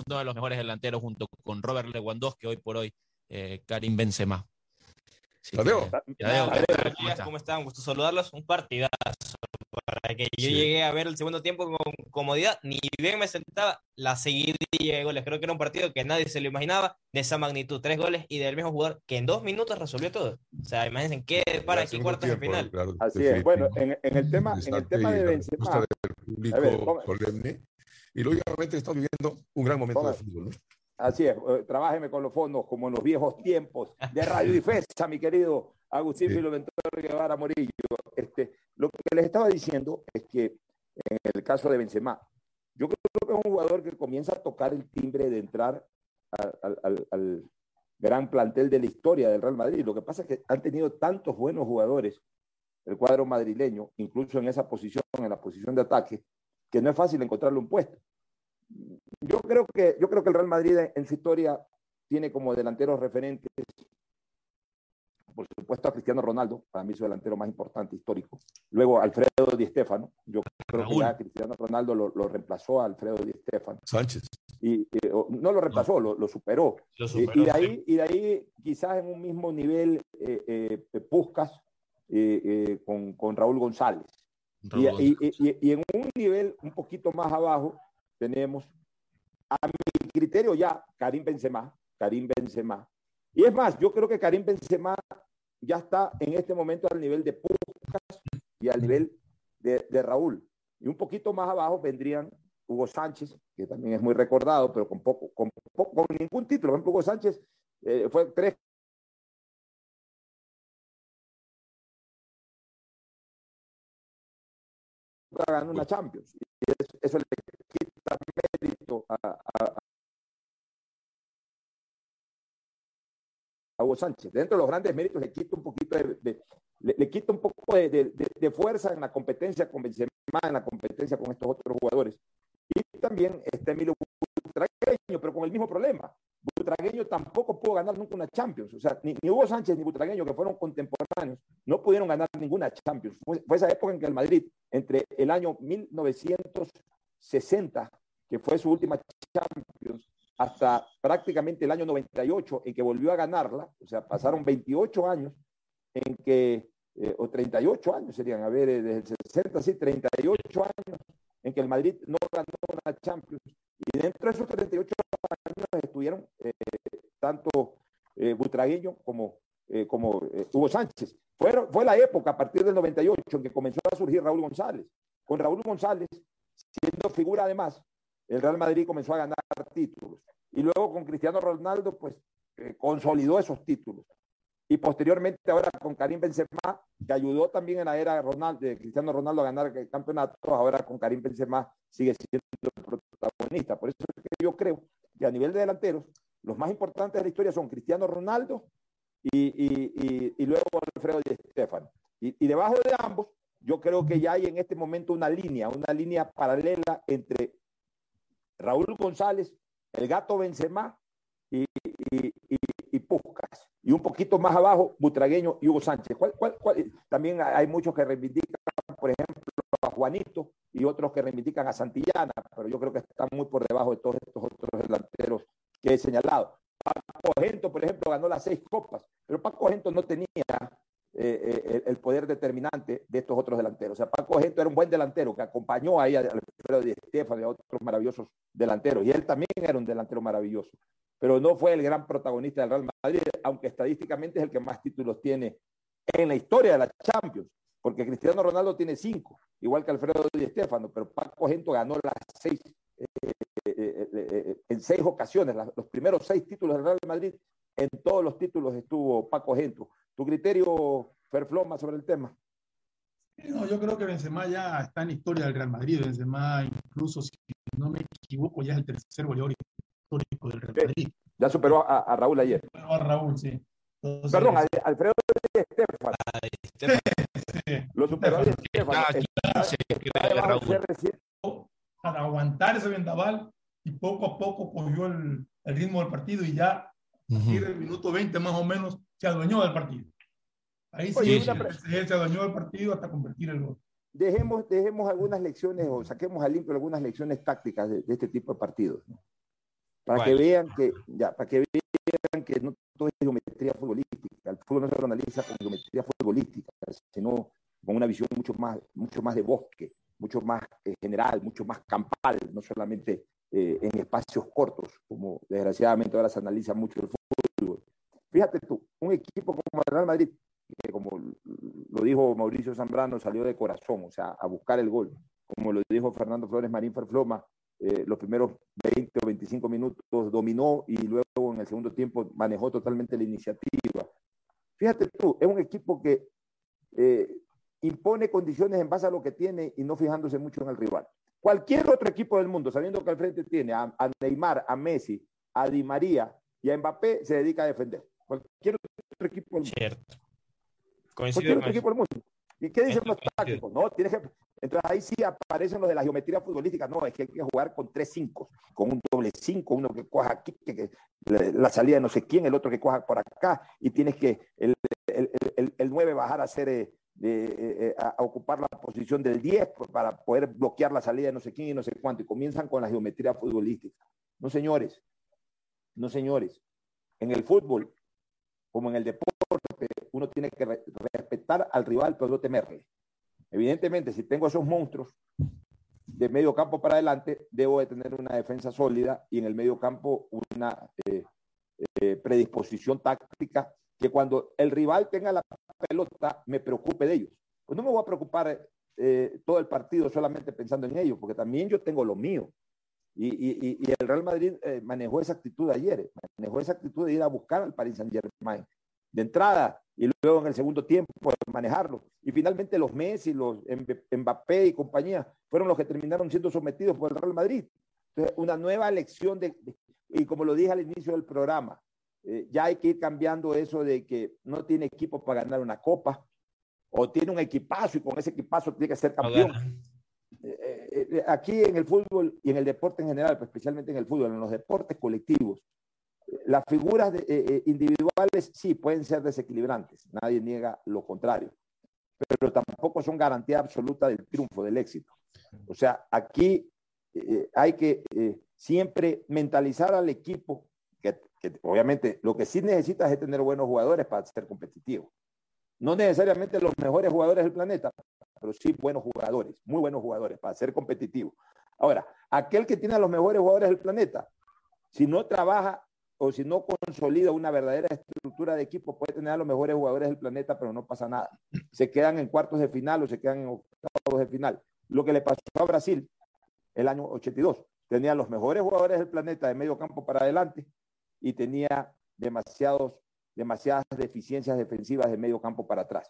uno de los mejores delanteros junto con Robert Lewandowski hoy por hoy, eh, Karim Benzema. Tadeo. Tadeo, ¿cómo están? ¿Cómo están? Gusto saludarlos. Un partidazo. Para que yo Sí. llegué a ver el segundo tiempo con comodidad, ni bien me sentaba la seguidilla de goles. Creo que era un partido que nadie se lo imaginaba de esa magnitud. Tres goles y del mismo jugador que en dos minutos resolvió todo. O sea, imagínense qué para aquí cuartos de final. Así es. Bueno, en, en el tema, en el tema de Benzema, del público ver, solemne. Y lógicamente está viviendo un gran momento de fútbol. ¿no? Así es, eh, trabájeme con los fondos como en los viejos tiempos de Radio Difesa, mi querido Agustín Filomentor Guevara Morillo. Este, lo que les estaba diciendo es que en el caso de Benzema, yo creo que es un jugador que comienza a tocar el timbre de entrar al, al- al- al gran plantel de la historia del Real Madrid. Lo que pasa es que han tenido tantos buenos jugadores el cuadro madrileño, incluso en esa posición, en la posición de ataque, que no es fácil encontrarle un puesto yo creo que yo creo que el Real Madrid en su historia tiene como delanteros referentes por supuesto a Cristiano Ronaldo para mí su delantero más importante histórico. Luego Alfredo Di Stéfano. Yo creo Raúl. que ya Cristiano Ronaldo lo, lo reemplazó a Alfredo Di Stéfano. Sánchez. y, no lo reemplazó lo, lo superó, Lo Y- de ahí y de ahí quizás en un mismo nivel eh, eh, Puskas eh, eh, con, con Raúl González. y- y- y en un nivel un poquito más abajo tenemos a mi criterio ya Karim Benzema, Karim Benzema. Y es más, yo creo que Karim Benzema ya está en este momento al nivel de Puskas y al nivel de, Raúl. Y un poquito más abajo vendrían Hugo Sánchez, que también es muy recordado, pero con poco, con, poco- con ningún título. Por ejemplo, Hugo Sánchez eh, fue tres ganó una Champions. Y eso, eso a, Hugo Sánchez. Dentro de los grandes méritos le quita un poquito de, le, le quita un poco de, fuerza en la competencia con Benzema, en la competencia con estos otros jugadores. Y también está Emilio Butragueño, pero con el mismo problema. Butragueño tampoco pudo ganar nunca una Champions. O sea, ni, ni Hugo Sánchez ni Butragueño, que fueron contemporáneos, no pudieron ganar ninguna Champions. Fue, fue esa época en que el Madrid, entre el año 1960, que fue su última Champions, hasta prácticamente el año 98, en que volvió a ganarla, o sea, pasaron 28 años en que, eh, o 38 años serían, a ver, eh, desde el 60, sí, 38 años en que el Madrid no ganó una Champions. Y dentro de esos 38 años estuvieron eh, tanto eh, Butragueño como, eh, como Hugo Sánchez. Fueron, fue la época a partir del 98 en que comenzó a surgir Raúl González. Con Raúl González, siendo figura además, el Real Madrid comenzó a ganar títulos. Y luego con Cristiano Ronaldo, pues eh, consolidó esos títulos. Y posteriormente ahora con Karim Benzema, que ayudó también en la era de Cristiano Ronaldo a ganar el campeonato, ahora con Karim Benzema sigue siendo el protagonista. Por eso yo creo que a nivel de delanteros, los más importantes de la historia son Cristiano Ronaldo y, y- y- luego Alfredo Di Stéfano. Y, y debajo de ambos, yo creo que ya hay en este momento una línea, una línea paralela entre Raúl González, el gato Benzema y, y, y, Puskás. Y un poquito más abajo, Butragueño y Hugo Sánchez. ¿Cuál, cuál, cuál? También hay muchos que reivindican, por ejemplo, a Juanito y otros que reivindican a Santillana, pero yo creo que están muy por debajo de todos estos otros delanteros que he señalado. Paco Gento, por ejemplo, ganó las seis copas, pero Paco Gento no tenía eh, eh, el poder determinante de estos otros delanteros. O sea, Paco Gento era un buen delantero que acompañó ahí a Alfredo Di Stéfano y a otros maravillosos delanteros. Y él también era un delantero maravilloso, pero no fue el gran protagonista del Real Madrid, aunque estadísticamente es el que más títulos tiene en la historia de la Champions, porque Cristiano Ronaldo tiene cinco, igual que Alfredo Di Stéfano, pero Paco Gento ganó las seis eh, en seis ocasiones, los primeros seis títulos del Real Madrid, en todos los títulos estuvo Paco Gento. ¿Tu criterio, Ferfloma, sobre el tema? No, yo creo que Benzema ya está en la historia del Real Madrid. Benzema, incluso si no me equivoco, ya es el tercer goleador histórico del Real Madrid. Ya superó a, a Raúl ayer. Pero a Raúl, sí. Entonces, Perdón, a- Alfredo Di Stéfano. Lo superó. Está CR7. Para aguantar ese vendaval y poco a poco cogió el, el ritmo del partido y ya a partir del minuto 20 más o menos se adueñó del partido. Ahí sí, Oye, se, una pre- se adueñó del partido hasta convertir el gol. Dejemos, dejemos algunas lecciones o saquemos al limpio algunas lecciones tácticas de, de este tipo de partidos. ¿no? Para que vean que, ya, para que vean que no todo es geometría futbolística. Al fútbol no se lo analiza con geometría futbolística, sino con una visión mucho más, mucho más de bosque, mucho más eh, general, mucho más campal, no solamente eh, en espacios cortos, como desgraciadamente ahora se analiza mucho el fútbol. Fíjate tú, un equipo como el Real Madrid, que como lo dijo Mauricio Zambrano, salió de corazón, o sea, a buscar el gol. Como lo dijo Fernando Flores Marín Ferfloma, eh, los primeros 20 o 25 minutos dominó y luego en el segundo tiempo manejó totalmente la iniciativa. Fíjate tú, es un equipo que eh, impone condiciones en base a lo que tiene y no fijándose mucho en el rival. Cualquier otro equipo del mundo, sabiendo que al frente tiene a, a Neymar, a Messi, a Di María y a Mbappé, se dedica a defender. Cualquier otro equipo del mundo. Cierto. Cualquier otro equipo del mundo. ¿Y qué dicen los tácticos? No, tienes que. Entonces ahí sí aparecen los de la geometría futbolística. No, es que hay que jugar con tres cinco, con un doble cinco, uno que coja aquí, que, que la, salida de no sé quién, el otro que coja por acá, y tienes que el, el, el, el 9 bajar a ser eh, de, eh, a, ocupar la posición del 10 pues, para poder bloquear la salida de no sé quién y no sé cuánto. Y comienzan con la geometría futbolística. No, señores. No, señores. En el fútbol, como en el deporte, uno tiene que re respetar al rival, pero no temerle. Evidentemente, si tengo esos monstruos de medio campo para adelante, debo de tener una defensa sólida y en el medio campo una eh, eh, predisposición táctica que cuando el rival tenga la pelota me preocupe de ellos. Pues no me voy a preocupar eh, todo el partido solamente pensando en ellos, porque también yo tengo lo mío. Y, y, y el Real Madrid eh, manejó esa actitud ayer, manejó esa actitud de ir a buscar al Paris Saint Germain de entrada y luego en el segundo tiempo manejarlo. Y finalmente los Messi, los Mbappé y compañía fueron los que terminaron siendo sometidos por el Real Madrid. Entonces, una nueva lección de, y como lo dije al inicio del programa, eh, ya hay que ir cambiando eso de que no tiene equipo para ganar una copa o tiene un equipazo y con ese equipazo tiene que ser campeón. Eh, eh, aquí en el fútbol y en el deporte en general, pues especialmente en el fútbol, en los deportes colectivos, las figuras de, individuales sí pueden ser desequilibrantes, nadie niega lo contrario, pero tampoco son garantía absoluta del triunfo, del éxito. O sea, aquí hay que siempre mentalizar al equipo que, obviamente lo que sí necesitas es tener buenos jugadores para ser competitivo. No necesariamente los mejores jugadores del planeta, pero sí buenos jugadores, muy buenos jugadores para ser competitivo. Ahora, aquel que tiene a los mejores jugadores del planeta, si no trabaja o si no consolida una verdadera estructura de equipo, puede tener a los mejores jugadores del planeta, pero no pasa nada. Se quedan en cuartos de final o se quedan en octavos de final. Lo que le pasó a Brasil el año 82. Tenía los mejores jugadores del planeta de medio campo para adelante y tenía demasiados, demasiadas deficiencias defensivas de medio campo para atrás.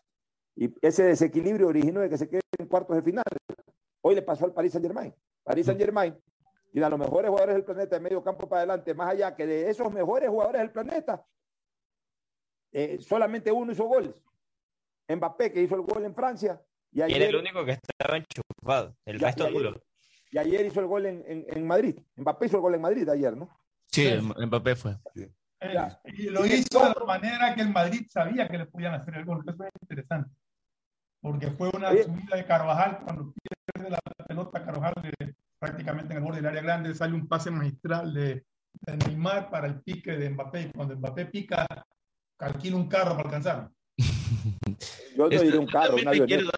Y ese desequilibrio originó de que se quede en cuartos de final. Hoy le pasó al Paris Saint Germain. Paris Saint Germain tiene a los mejores jugadores del planeta de medio campo para adelante, más allá que de esos mejores jugadores del planeta, eh, solamente uno hizo goles. Mbappé, que hizo el gol en Francia. Y, ayer, era el único que estaba enchufado, el ya, resto y duro. ayer, y ayer hizo el gol en, en, en, Madrid. Mbappé hizo el gol en Madrid ayer, ¿no? Sí, sí. Mbappé fue. Sí. Ya. Y lo hizo de la manera que el Madrid sabía que le podían hacer el gol. Eso es interesante. Porque fue una Oye. subida de Carvajal cuando pierde la pelota Carvajal de, prácticamente en el borde del área grande, sale un pase magistral de, de, Neymar para el pique de Mbappé. Y cuando Mbappé pica, calquila un carro para alcanzar. Yo no diré un carro, una dar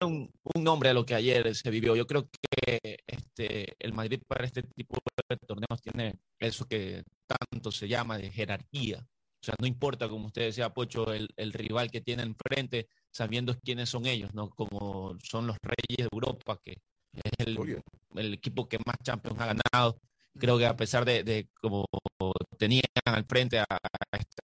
un, un, nombre a lo que ayer se vivió. Yo creo que este, el Madrid para este tipo de torneos tiene eso que tanto se llama de jerarquía. O sea, no importa, como usted decía, Pocho, el, el rival que tiene enfrente, sabiendo quiénes son ellos, ¿no? Como son los reyes de Europa, que es el, el equipo que más Champions ha ganado. Creo que a pesar de, de como tenían al frente a, a estas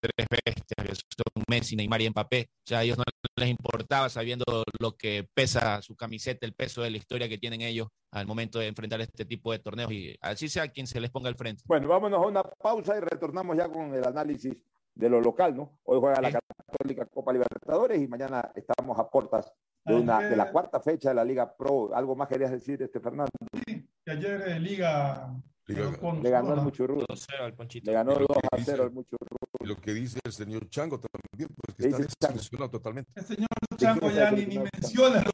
tres bestias, que son Messi, Neymar y Mbappé, o sea, a ellos no les importaba sabiendo lo que pesa su camiseta, el peso de la historia que tienen ellos al momento de enfrentar este tipo de torneos y así sea quien se les ponga al frente. Bueno, vámonos a una pausa y retornamos ya con el análisis de lo local, ¿no? Hoy juega la Católica Copa Libertadores y mañana estamos a puertas de, una, de la cuarta fecha de la Liga Pro. ¿Algo más querías decir, este Fernando? Sí, que ayer eh, Liga, Liga le ganó el Muchurru. Le ganó 2 a 0 al Muchurru. Lo que dice el señor Chango también, pues que está desilusionado totalmente. El señor Chango ya ni, ni menciona lo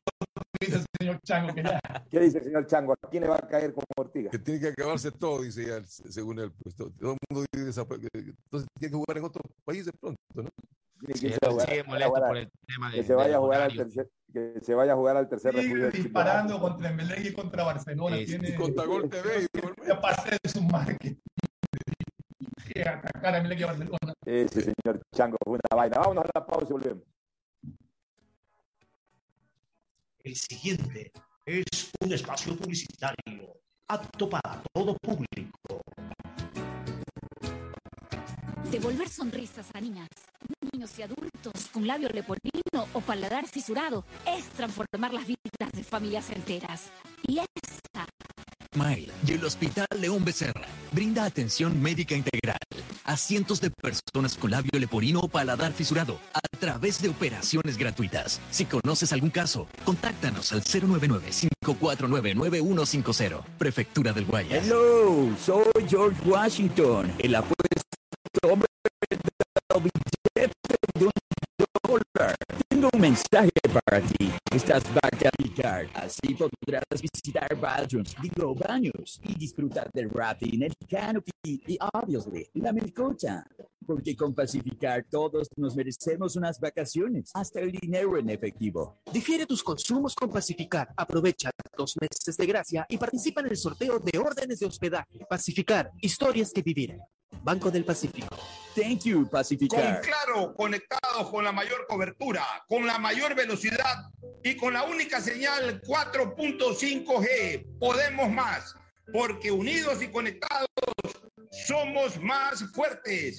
que dice el señor Chango. Que ya... ¿Qué dice el señor Chango? ¿A quién le va a caer como Ortiga? Que tiene que acabarse todo, dice ya, según él. Pues, todo, todo el mundo dice, entonces tiene que jugar en otro país de pronto, ¿no? Sí, que, se vaya sigue a molesto jugar- por el tema de- que se vaya a jugar al tercer, que se vaya a jugar al tercer refugio Sigue del disparando contra Emelec y contra Barcelona. Sí, tiene, Y contra Gol TV. Ya pasé de su marketing. Que atacar a Emelec y a Barcelona. Ese señor Chango fue una vaina. Vámonos a la pausa y volvemos. El siguiente es un espacio publicitario apto para todo público. Devolver sonrisas a niñas, niños y adultos con labio leporino o paladar fisurado es transformar las vidas de familias enteras. Y esta Smile y el Hospital León Becerra brinda atención médica integral a cientos de personas con labio leporino o paladar fisurado a través de operaciones gratuitas. Si conoces algún caso, contáctanos al 099-549-9150. Prefectura del Guayas. Hello, soy George Washington, el apuesto de un. Tengo un mensaje para ti. Estás vaca picar. Así podrás visitar bathrooms, digo baños, y disfrutar del rafting, el canopy y, obviously, la melcocha. Porque con Pacificar todos nos merecemos unas vacaciones, hasta el dinero en efectivo. Difiere tus consumos con Pacificar. Aprovecha dos meses de gracia y participa en el sorteo de órdenes de hospedaje. Pacificar, historias que vivir. Banco del Pacífico. Thank you, Con Pacificar. Claro, conectados con la mayor cobertura, con la mayor velocidad y con la única señal 4.5G. Podemos más, porque unidos y conectados somos más fuertes.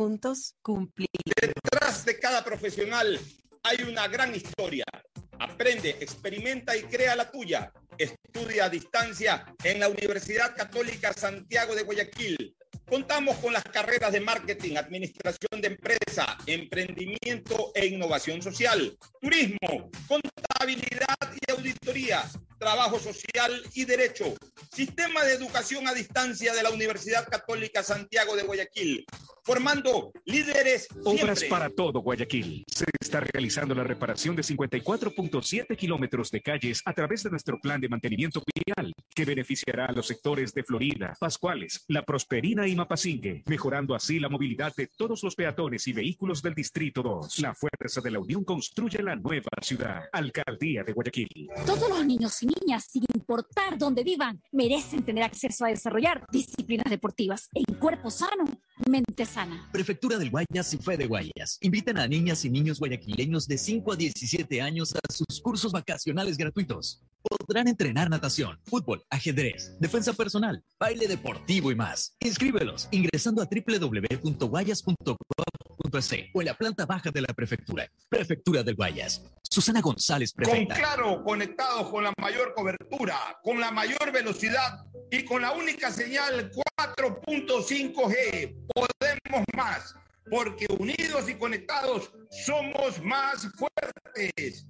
Juntos. Detrás de cada profesional hay una gran historia. Aprende, experimenta y crea la tuya. Estudia a distancia en la Universidad Católica Santiago de Guayaquil. Contamos con las carreras de marketing, administración de empresa, emprendimiento e innovación social, turismo, contabilidad y auditoría, trabajo social y derecho. Sistema de educación a distancia de la Universidad Católica Santiago de Guayaquil, formando líderes Obras para todo Guayaquil. Se está realizando la reparación de 54.7 kilómetros de calles a través de nuestro plan de mantenimiento vial, que beneficiará a los sectores de Florida, Pascuales, La Prosperina y Mapasingue, mejorando así la movilidad de todos los peatones y vehículos del Distrito 2. La fuerza de la Unión construye la nueva ciudad. Alcaldía de Guayaquil. Todos los niños y niñas, sin importar dónde vivan, merecen tener acceso a desarrollar disciplinas deportivas en cuerpo sano, mente sana. Prefectura del Guayas y Fede Guayas invitan a niñas y niños guayaquileños de 5 a 17 años a sus cursos vacacionales gratuitos. Podrán entrenar natación, fútbol, ajedrez, defensa personal, baile deportivo y más. Ingresando a www.guayas.gov.es o en la planta baja de la prefectura. Prefectura del Guayas. Susana González, Con prefecta. Claro, conectados con la mayor cobertura, con la mayor velocidad y con la única señal 4.5G. Podemos más, porque unidos y conectados somos más fuertes.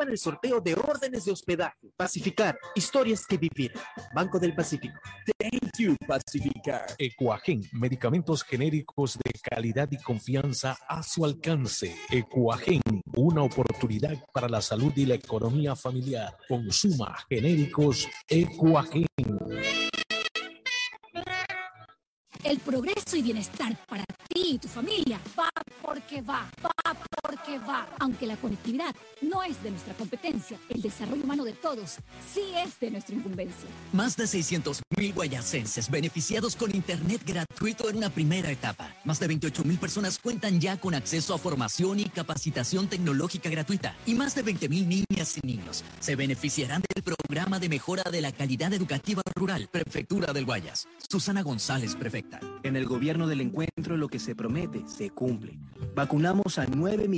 en el sorteo de órdenes de hospedaje. Pacificar, historias que vivir. Banco del Pacífico. Thank you, Pacificar. Ecuagen, medicamentos genéricos de calidad y confianza a su alcance. Ecuagen, una oportunidad para la salud y la economía familiar. Consuma genéricos Ecuagen. El progreso y bienestar para ti y tu familia va porque va, va Porque va, aunque la conectividad no es de nuestra competencia, el desarrollo humano de todos sí es de nuestra incumbencia. Más de 600.000 guayasenses beneficiados con Internet gratuito en una primera etapa. Más de 28.000 personas cuentan ya con acceso a formación y capacitación tecnológica gratuita. Y más de 20.000 niñas y niños se beneficiarán del programa de mejora de la calidad educativa rural, Prefectura del Guayas. Susana González, prefecta. En el gobierno del encuentro lo que se promete se cumple. Vacunamos a 9 millones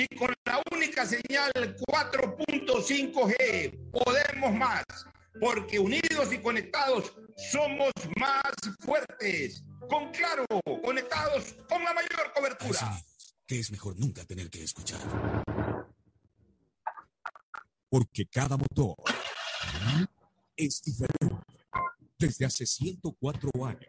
y con la única señal 4.5G. Podemos más, porque unidos y conectados somos más fuertes. Con Claro, conectados con la mayor cobertura. que es mejor nunca tener que escuchar. Porque cada motor es diferente. Desde hace 104 años,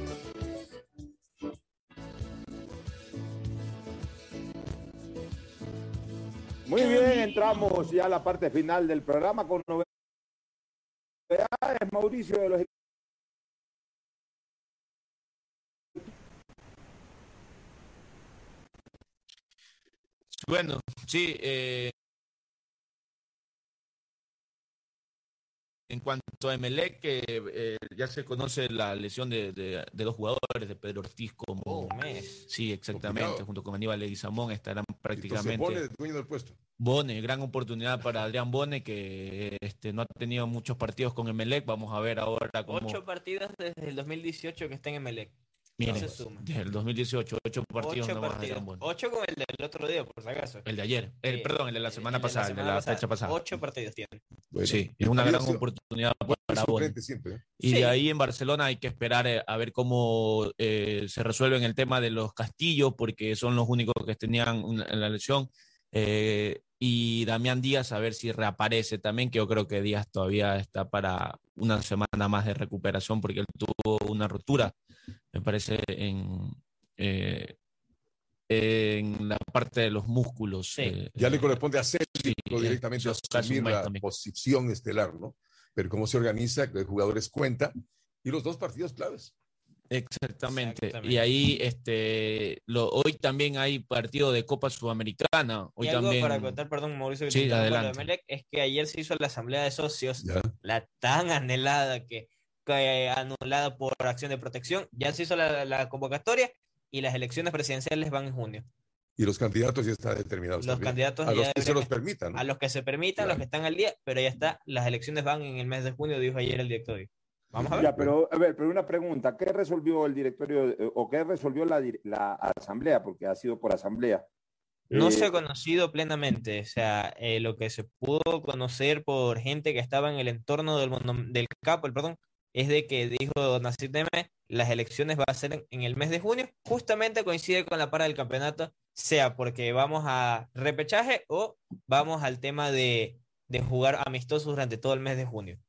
Muy bien, entramos ya a la parte final del programa con novedades. Mauricio de los Bueno, sí. eh, en cuanto a Emelec, que eh, ya se conoce la lesión de, de- de dos jugadores, de Pedro Ortiz como... Sí, exactamente, Complicado. junto con Aníbal Leguizamón estarán prácticamente... pone dueño del puesto. Bone, gran oportunidad para Adrián Bone, que este, no ha tenido muchos partidos con Emelec. Vamos a ver ahora cómo... Ocho partidos desde el 2018 que está en Emelec. Miren, No se suma. desde el 2018, ocho partidos Ocho nomás de partidos. Bone. Ocho con el del otro día, por si acaso. El de ayer, el, Sí, perdón, el de la semana el de pasada, el de la pasada. fecha pasada. Ocho partidos tiene. sí, es una gran sido- oportunidad para suplente siempre. ¿eh? Y Sí. de ahí en Barcelona hay que esperar eh, a ver cómo eh, se resuelve en el tema de los castillos, porque son los únicos que tenían una- la lesión. Eh, y Damián Díaz, a ver si reaparece también, que yo creo que Díaz todavía está para una semana más de recuperación, porque él tuvo una rotura, me parece, en, eh, en la parte de los músculos. eh, Ya le corresponde a Célico Sí, directamente eso casi asumir la también. posición estelar, ¿no? Pero cómo se organiza, que jugadores cuenta y los dos partidos claves. Exactamente. Exactamente. Y ahí, este, lo, hoy también hay partido de Copa Sudamericana. Hoy y algo también. para contar, perdón, Mauricio, que Sí, adelante. Emelec, es que ayer se hizo la asamblea de socios, Ya. la tan anhelada que, que anulada por acción de protección, ya se hizo la, la convocatoria y las elecciones presidenciales van en junio. Y los candidatos ya están determinados. Los también. candidatos A los que se los permitan. ¿no? A los que se permitan, los Claro. que están al día, pero ya está, las elecciones van en el mes de junio, dijo ayer el directorio. Vamos a ver. Ya, pero a ver, pero una pregunta, ¿qué resolvió el directorio eh, o qué resolvió la, la asamblea? Porque ha sido por asamblea. No Eh, se ha conocido plenamente, o sea, eh, lo que se pudo conocer por gente que estaba en el entorno del, del capo, el perdón, es de que dijo Nasib Neme, las elecciones va a ser en, en el mes de junio, justamente coincide con la para del campeonato, sea porque vamos a repechaje o vamos al tema de, de jugar amistosos durante todo el mes de junio.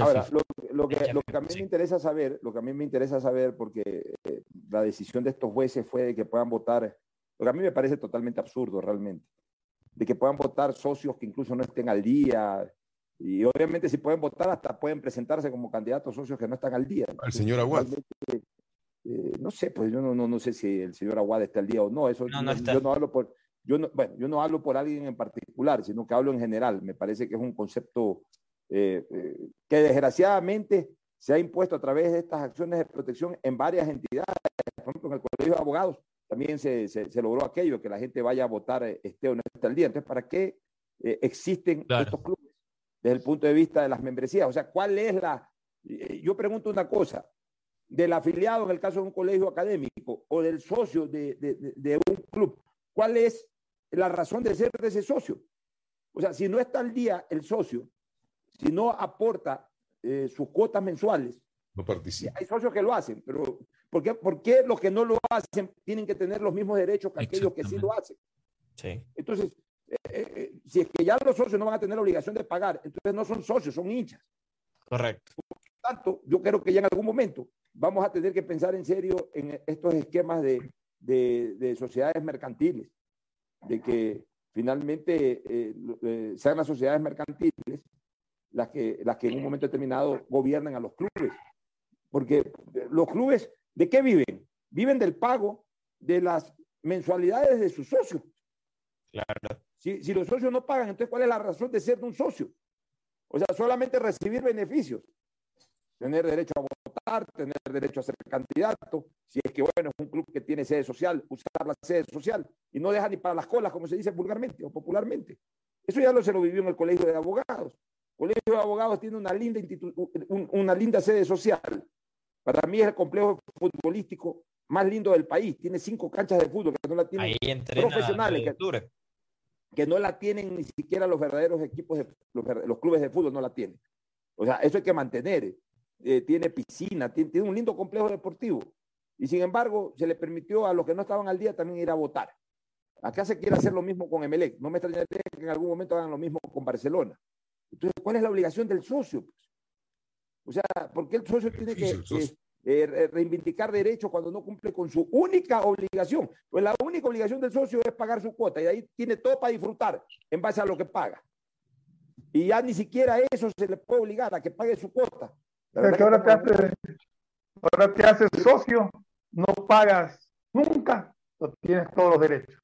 Ahora, lo, lo que, lo que a mí me interesa saber, lo que a mí me interesa saber, porque eh, la decisión de estos jueces fue de que puedan votar, lo que a mí me parece totalmente absurdo realmente, de que puedan votar socios que incluso no estén al día. Y obviamente si pueden votar, hasta pueden presentarse como candidatos socios que no están al día. Al señor Aguad. Eh, no sé, pues yo no, no, no sé si el señor Aguad está al día o no. Eso No, no yo- está. yo no hablo por, yo no, bueno, yo no hablo por alguien en particular, sino que hablo en general. Me parece que es un concepto eh, eh, que desgraciadamente se ha impuesto a través de estas acciones de protección en varias entidades. Por ejemplo, en el Colegio de Abogados también se, se- se logró aquello, que la gente vaya a votar esté o no esté al día. Entonces, ¿para qué eh, existen estos clubes desde el punto de vista de las membresías? O sea, ¿cuál es la... eh, Yo pregunto una cosa, del afiliado en el caso de un colegio académico o del socio de, de- de- de un club, ¿cuál es la razón de ser de ese socio? O sea, si no está al día el socio, si no aporta eh, sus cuotas mensuales, No participa. hay socios que lo hacen, pero ¿por qué, por qué los que no lo hacen tienen que tener los mismos derechos que aquellos que sí lo hacen? Sí. Entonces, eh, eh, eh, si es que ya los socios no van a tener la obligación de pagar, entonces no son socios, son hinchas. Correcto. Por tanto, yo creo que ya en algún momento vamos a tener que pensar en serio en estos esquemas de, de- de sociedades mercantiles, de que finalmente eh, eh, sean las sociedades mercantiles las que, las que en un momento determinado gobiernan a los clubes. Porque los clubes, ¿de qué viven? Viven del pago de las mensualidades de sus socios. Claro. Si, si los socios no pagan, entonces ¿cuál es la razón de ser de un socio? O sea, solamente recibir beneficios. Tener derecho a votar, tener derecho a ser candidato. Si es que, bueno, es un club que tiene sede social, usar la sede social. Y no deja ni para las colas, como se dice vulgarmente o popularmente. Eso ya lo se lo vivió en el Colegio de Abogados. El Colegio de Abogados tiene una linda, institu- un- una linda sede social. Para mí es el complejo futbolístico más lindo del país. Tiene cinco canchas de fútbol que no la tienen Ahí profesionales. que- octubre. Que no la tienen ni siquiera los verdaderos equipos, de, los, clubes de fútbol no la tienen. O sea, eso hay que mantener. Eh, tiene piscina, tiene, tiene un lindo complejo deportivo. Y sin embargo, se le permitió a los que no estaban al día también ir a votar. Acá se quiere hacer lo mismo con Emelec. No me extrañaría que en algún momento hagan lo mismo con Barcelona. Entonces, ¿cuál es la obligación del socio? pues? O sea, ¿por qué el socio tiene que socio. Eh, re- reivindicar derechos cuando no cumple con su única obligación? Pues la única obligación del socio es pagar su cuota y ahí tiene todo para disfrutar en base a lo que paga. Y ya ni siquiera eso se le puede obligar a que pague su cuota. La verdad que ahora te, estamos- haces, ahora te haces socio, no pagas nunca, pero tienes todos los derechos.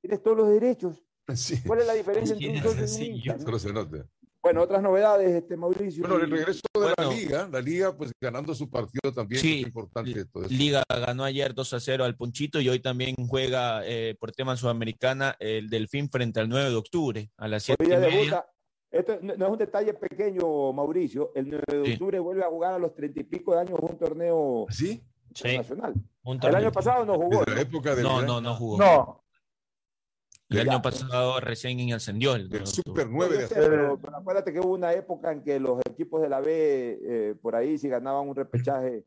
Tienes todos los derechos. Sí. ¿Cuál es la diferencia entre un socio y un sí, hincha? Solo se nota. Bueno, otras novedades, este Mauricio. Bueno, el regreso de la liga, la liga pues ganando su partido también, Sí, es importante todo eso. Liga ganó ayer 2 a 0 al Ponchito y hoy también juega eh, por tema sudamericana el Delfín frente al 9 de octubre a las 7 Hoy y día media. debuta. Esto no es un detalle pequeño, Mauricio. El 9 de Sí. octubre vuelve a jugar a los treinta y pico de años un torneo ¿Sí? internacional. Un El año pasado no jugó. La época del No, no, no jugó. No, El Ya. año pasado recién ascendió el del 9 de Super octubre. 9 Yo de hace- pero, pero acuérdate que hubo una época en que los equipos de la B, eh, por ahí, si ganaban un repechaje,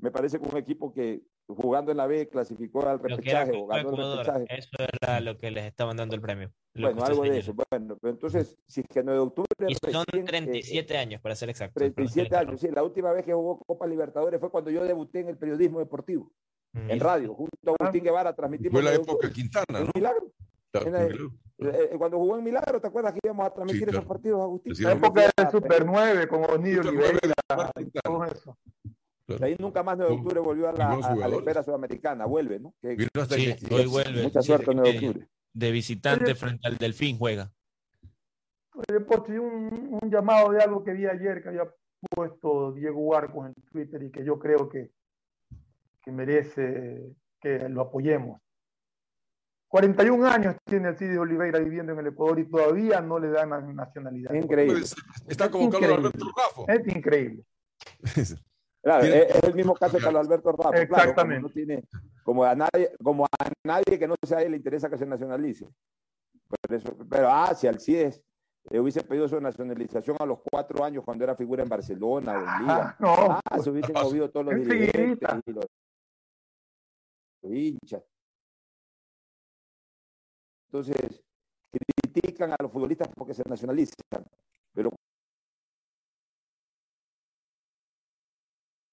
me parece que un equipo que jugando en la B clasificó al repechaje o ganó el repechaje. eso era lo que les estaban dando el premio. Bueno, algo de eso. Bueno, pero entonces, si es que 9 de octubre. Y son recién, eh, 37 años, para ser exacto. perdón que le 37 años, sí. La última vez que jugó Copa Libertadores fue cuando yo debuté en el periodismo deportivo, en Mira. radio, junto a Agustín Guevara, transmitimos. Fue la 9 de época octubre. Quintana, ¿no? Milagro. Claro, la- eh, eh, cuando jugó en Milagro, ¿te acuerdas que íbamos a transmitir claro. esos partidos, Agustín? Sí, la sí, época del a- Super 9 con Onidio Super 9 de Oliveira, Marta Quintana. todo eso. De ahí nunca más 9 de octubre volvió a la, a- a la esfera sudamericana, vuelve, ¿no? Que- Sí, que- hoy vuelve. mucha suerte 9 de de, octubre. de visitante Oye. frente al Delfín juega. Oye, un, un llamado de algo que vi ayer que había puesto Diego Huarcos en Twitter y que yo creo que, que merece que lo apoyemos. 41 años tiene el Cid Oliveira viviendo en el Ecuador y todavía no le dan nacionalidad. Increíble. Está como Carlos. Alberto Raffo. Es increíble. Claro, Tiene- es, es el mismo caso de Carlos Alberto Rafa. Claro, como, Exactamente. no tiene, como, a nadie, como a nadie que no sea él le interesa que se nacionalice. Por eso, pero, ah, si Alcides eh, hubiese pedido su nacionalización a los cuatro años cuando era figura en Barcelona o en Liga. Ah, no, Ah, se hubiesen movido todos los dirigentes y los los hinchas. Entonces, critican a los futbolistas porque se nacionalizan, pero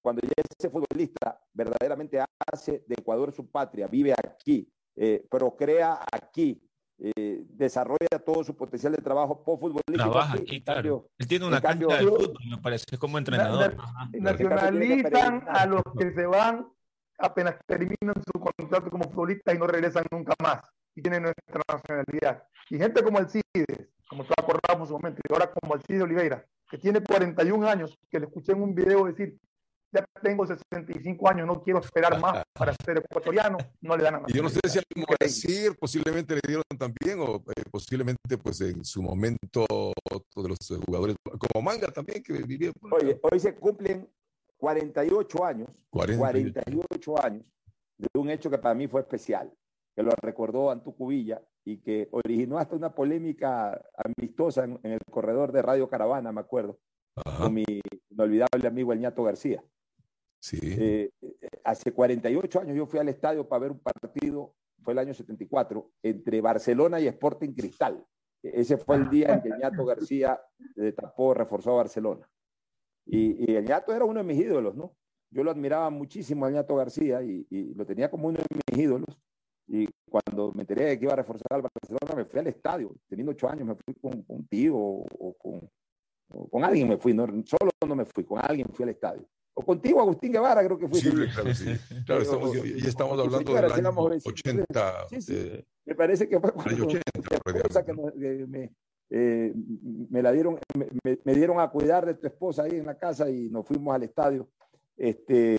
cuando ya ese futbolista verdaderamente hace de Ecuador su patria, vive aquí, eh, procrea aquí, eh, desarrolla todo su potencial de trabajo post-futbolístico. Trabaja aquí, claro. cambio- Él tiene en una cambio- cancha de fútbol, me parece, como entrenador. Nacionalizan a los que se van apenas terminan su contrato como futbolistas y no regresan nunca más y tienen nuestra nacionalidad. Y gente como Alcides, como tú acordabas en su momento, y ahora como Alcides Oliveira, que tiene 41 años, que le escuché en un video decir, ya tengo 65 años, no quiero esperar más para ser ecuatoriano, no le dan a Y yo no sé si algo decir, posiblemente le dieron también, o eh, posiblemente pues en su momento otro de los eh, jugadores, como Manga también, que vivía por acá. Oye, hoy se cumplen 48 años, 48. 48 años de un hecho que para mí fue especial, que lo recordó Antuco Villa y que originó hasta una polémica amistosa en, en el corredor de Radio Caravana, me acuerdo, con mi inolvidable amigo El Ñato García. Sí. Eh, hace 48 años yo fui al estadio para ver un partido, fue el año 74, entre Barcelona y Sporting Cristal. Ese fue el día en que el Ñato García tapó, reforzó a Barcelona. Y, y el Ñato era uno de mis ídolos, ¿no? Yo lo admiraba muchísimo al Ñato García y, y lo tenía como uno de mis ídolos. Y cuando me enteré de que iba a reforzar al Barcelona, me fui al estadio. Teniendo ocho años, me fui con, con un tío o, o con, o con alguien, me fui. No, solo no me fui, con alguien fui al estadio. O contigo, Agustín Guevara, creo que fui. Sí, claro, sí. Claro, estamos, ya, estamos hablando del año 80. Sí, sí. eh, Me parece que fue cuando 80, tu esposa que que me, eh, me la dieron, me, me- me dieron a cuidar de tu esposa ahí en la casa y nos fuimos al estadio. Este,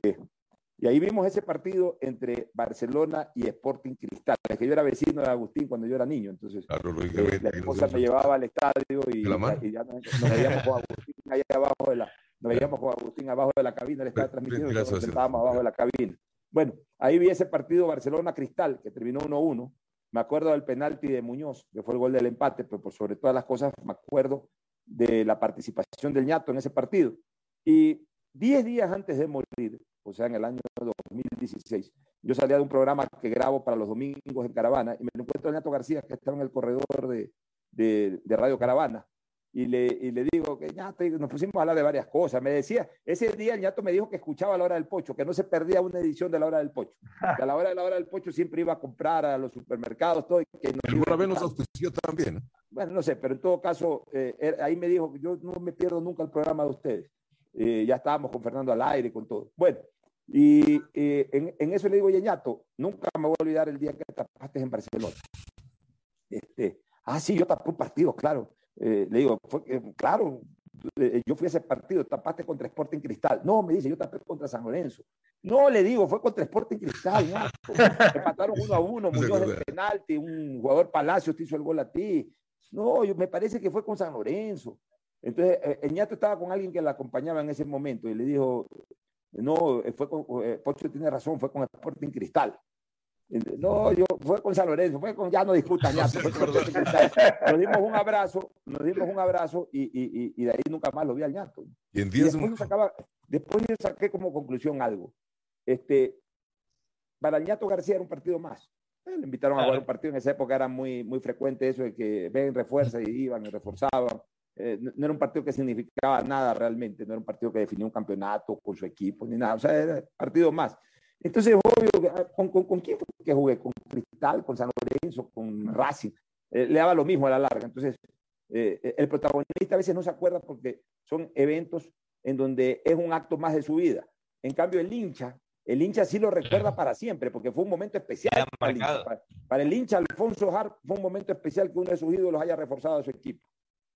y ahí vimos ese partido entre Barcelona y Sporting Cristal. Es que yo era vecino de Agustín cuando yo era niño, entonces Claro, eh, lógicamente. la esposa me llevaba al estadio y, la y ya nos, nos veíamos con Agustín ahí abajo de la, nos veíamos con Agustín abajo de la cabina, él estaba transmitiendo, gracias, nosotros nos sentábamos abajo de la cabina. Bueno, ahí vi ese partido Barcelona-Cristal, que terminó 1-1. Me acuerdo del penalti de Muñoz, que fue el gol del empate, pero por sobre todas las cosas me acuerdo de la participación del ñato en ese partido. Y 10 días antes de morir, o sea, en el año 2016, yo salía de un programa que grabo para los domingos en Caravana y me lo encuentro el ñato García, que estaba en el corredor de, de, de Radio Caravana. Y le, y le digo que ñato, y nos pusimos a hablar de varias cosas. Me decía, ese día el ñato me dijo que escuchaba a la hora del pocho, que no se perdía una edición de la hora del pocho. Que a la hora de la hora del pocho siempre iba a comprar a los supermercados, todo. y Que Alguna vez nos auspició también. ¿no? Bueno, no sé, pero en todo caso, eh, er- ahí me dijo que yo no me pierdo nunca el programa de ustedes. Eh, ya estábamos con Fernando al aire, con todo. Bueno, y eh, en, en eso le digo, Yeñato, nunca me voy a olvidar el día que tapaste en Barcelona. Este, ah, sí, yo tapé un partido, claro. Eh, le digo, fue, eh, claro, eh, yo fui a ese partido, tapaste contra Sporting Cristal. No, me dice, yo tapé contra San Lorenzo. No, le digo, fue contra Sporting Cristal. ñato. Empataron uno a uno, No el acuerda. penalti, un jugador Palacios te hizo el gol a ti. No, yo, me parece que fue con San Lorenzo. Entonces, eh, el ñato estaba con alguien que la acompañaba en ese momento y le dijo, no, eh, fue con, eh, Pocho tiene razón, fue con Sporting Cristal. Eh, No, yo fue con San Lorenzo, fue con, ya no discutas, ñato, fue con Sporting Cristal. Nos dimos un abrazo, nos dimos un abrazo y, y, y, de ahí nunca más lo vi al ñato. Y en Y después, yo sacaba, después yo saqué como conclusión algo. Este, para el ñato García era un partido más. Eh, Le invitaron a jugar un partido en esa época, era muy, muy frecuente eso de que ven, refuerza y iban y reforzaban. Eh, no, no era un partido que significaba nada realmente, no era un partido que definía un campeonato con su equipo ni nada, o sea, era partido más. Entonces, obvio, ah, ¿con, con, con quién fue que jugué? ¿Con Cristal, con San Lorenzo, con Racing? Eh, le daba lo mismo a la larga. Entonces, eh, el protagonista a veces no se acuerda porque son eventos en donde es un acto más de su vida. En cambio, el hincha, el hincha sí lo recuerda para siempre, porque fue un momento especial. Para el, hincha. Para, para el hincha, Alfonso Har fue un momento especial que uno de sus ídolos haya reforzado a su equipo.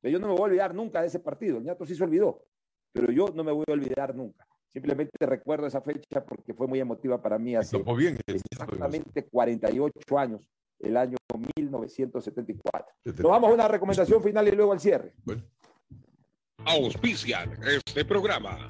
Yo no me voy a olvidar nunca de ese partido. El ñato sí se olvidó, pero yo no me voy a olvidar nunca. Simplemente recuerdo esa fecha porque fue muy emotiva para mí hace bien, exactamente 48 años, el año 1974. Nos vamos a una recomendación final y luego al cierre. Auspician este programa.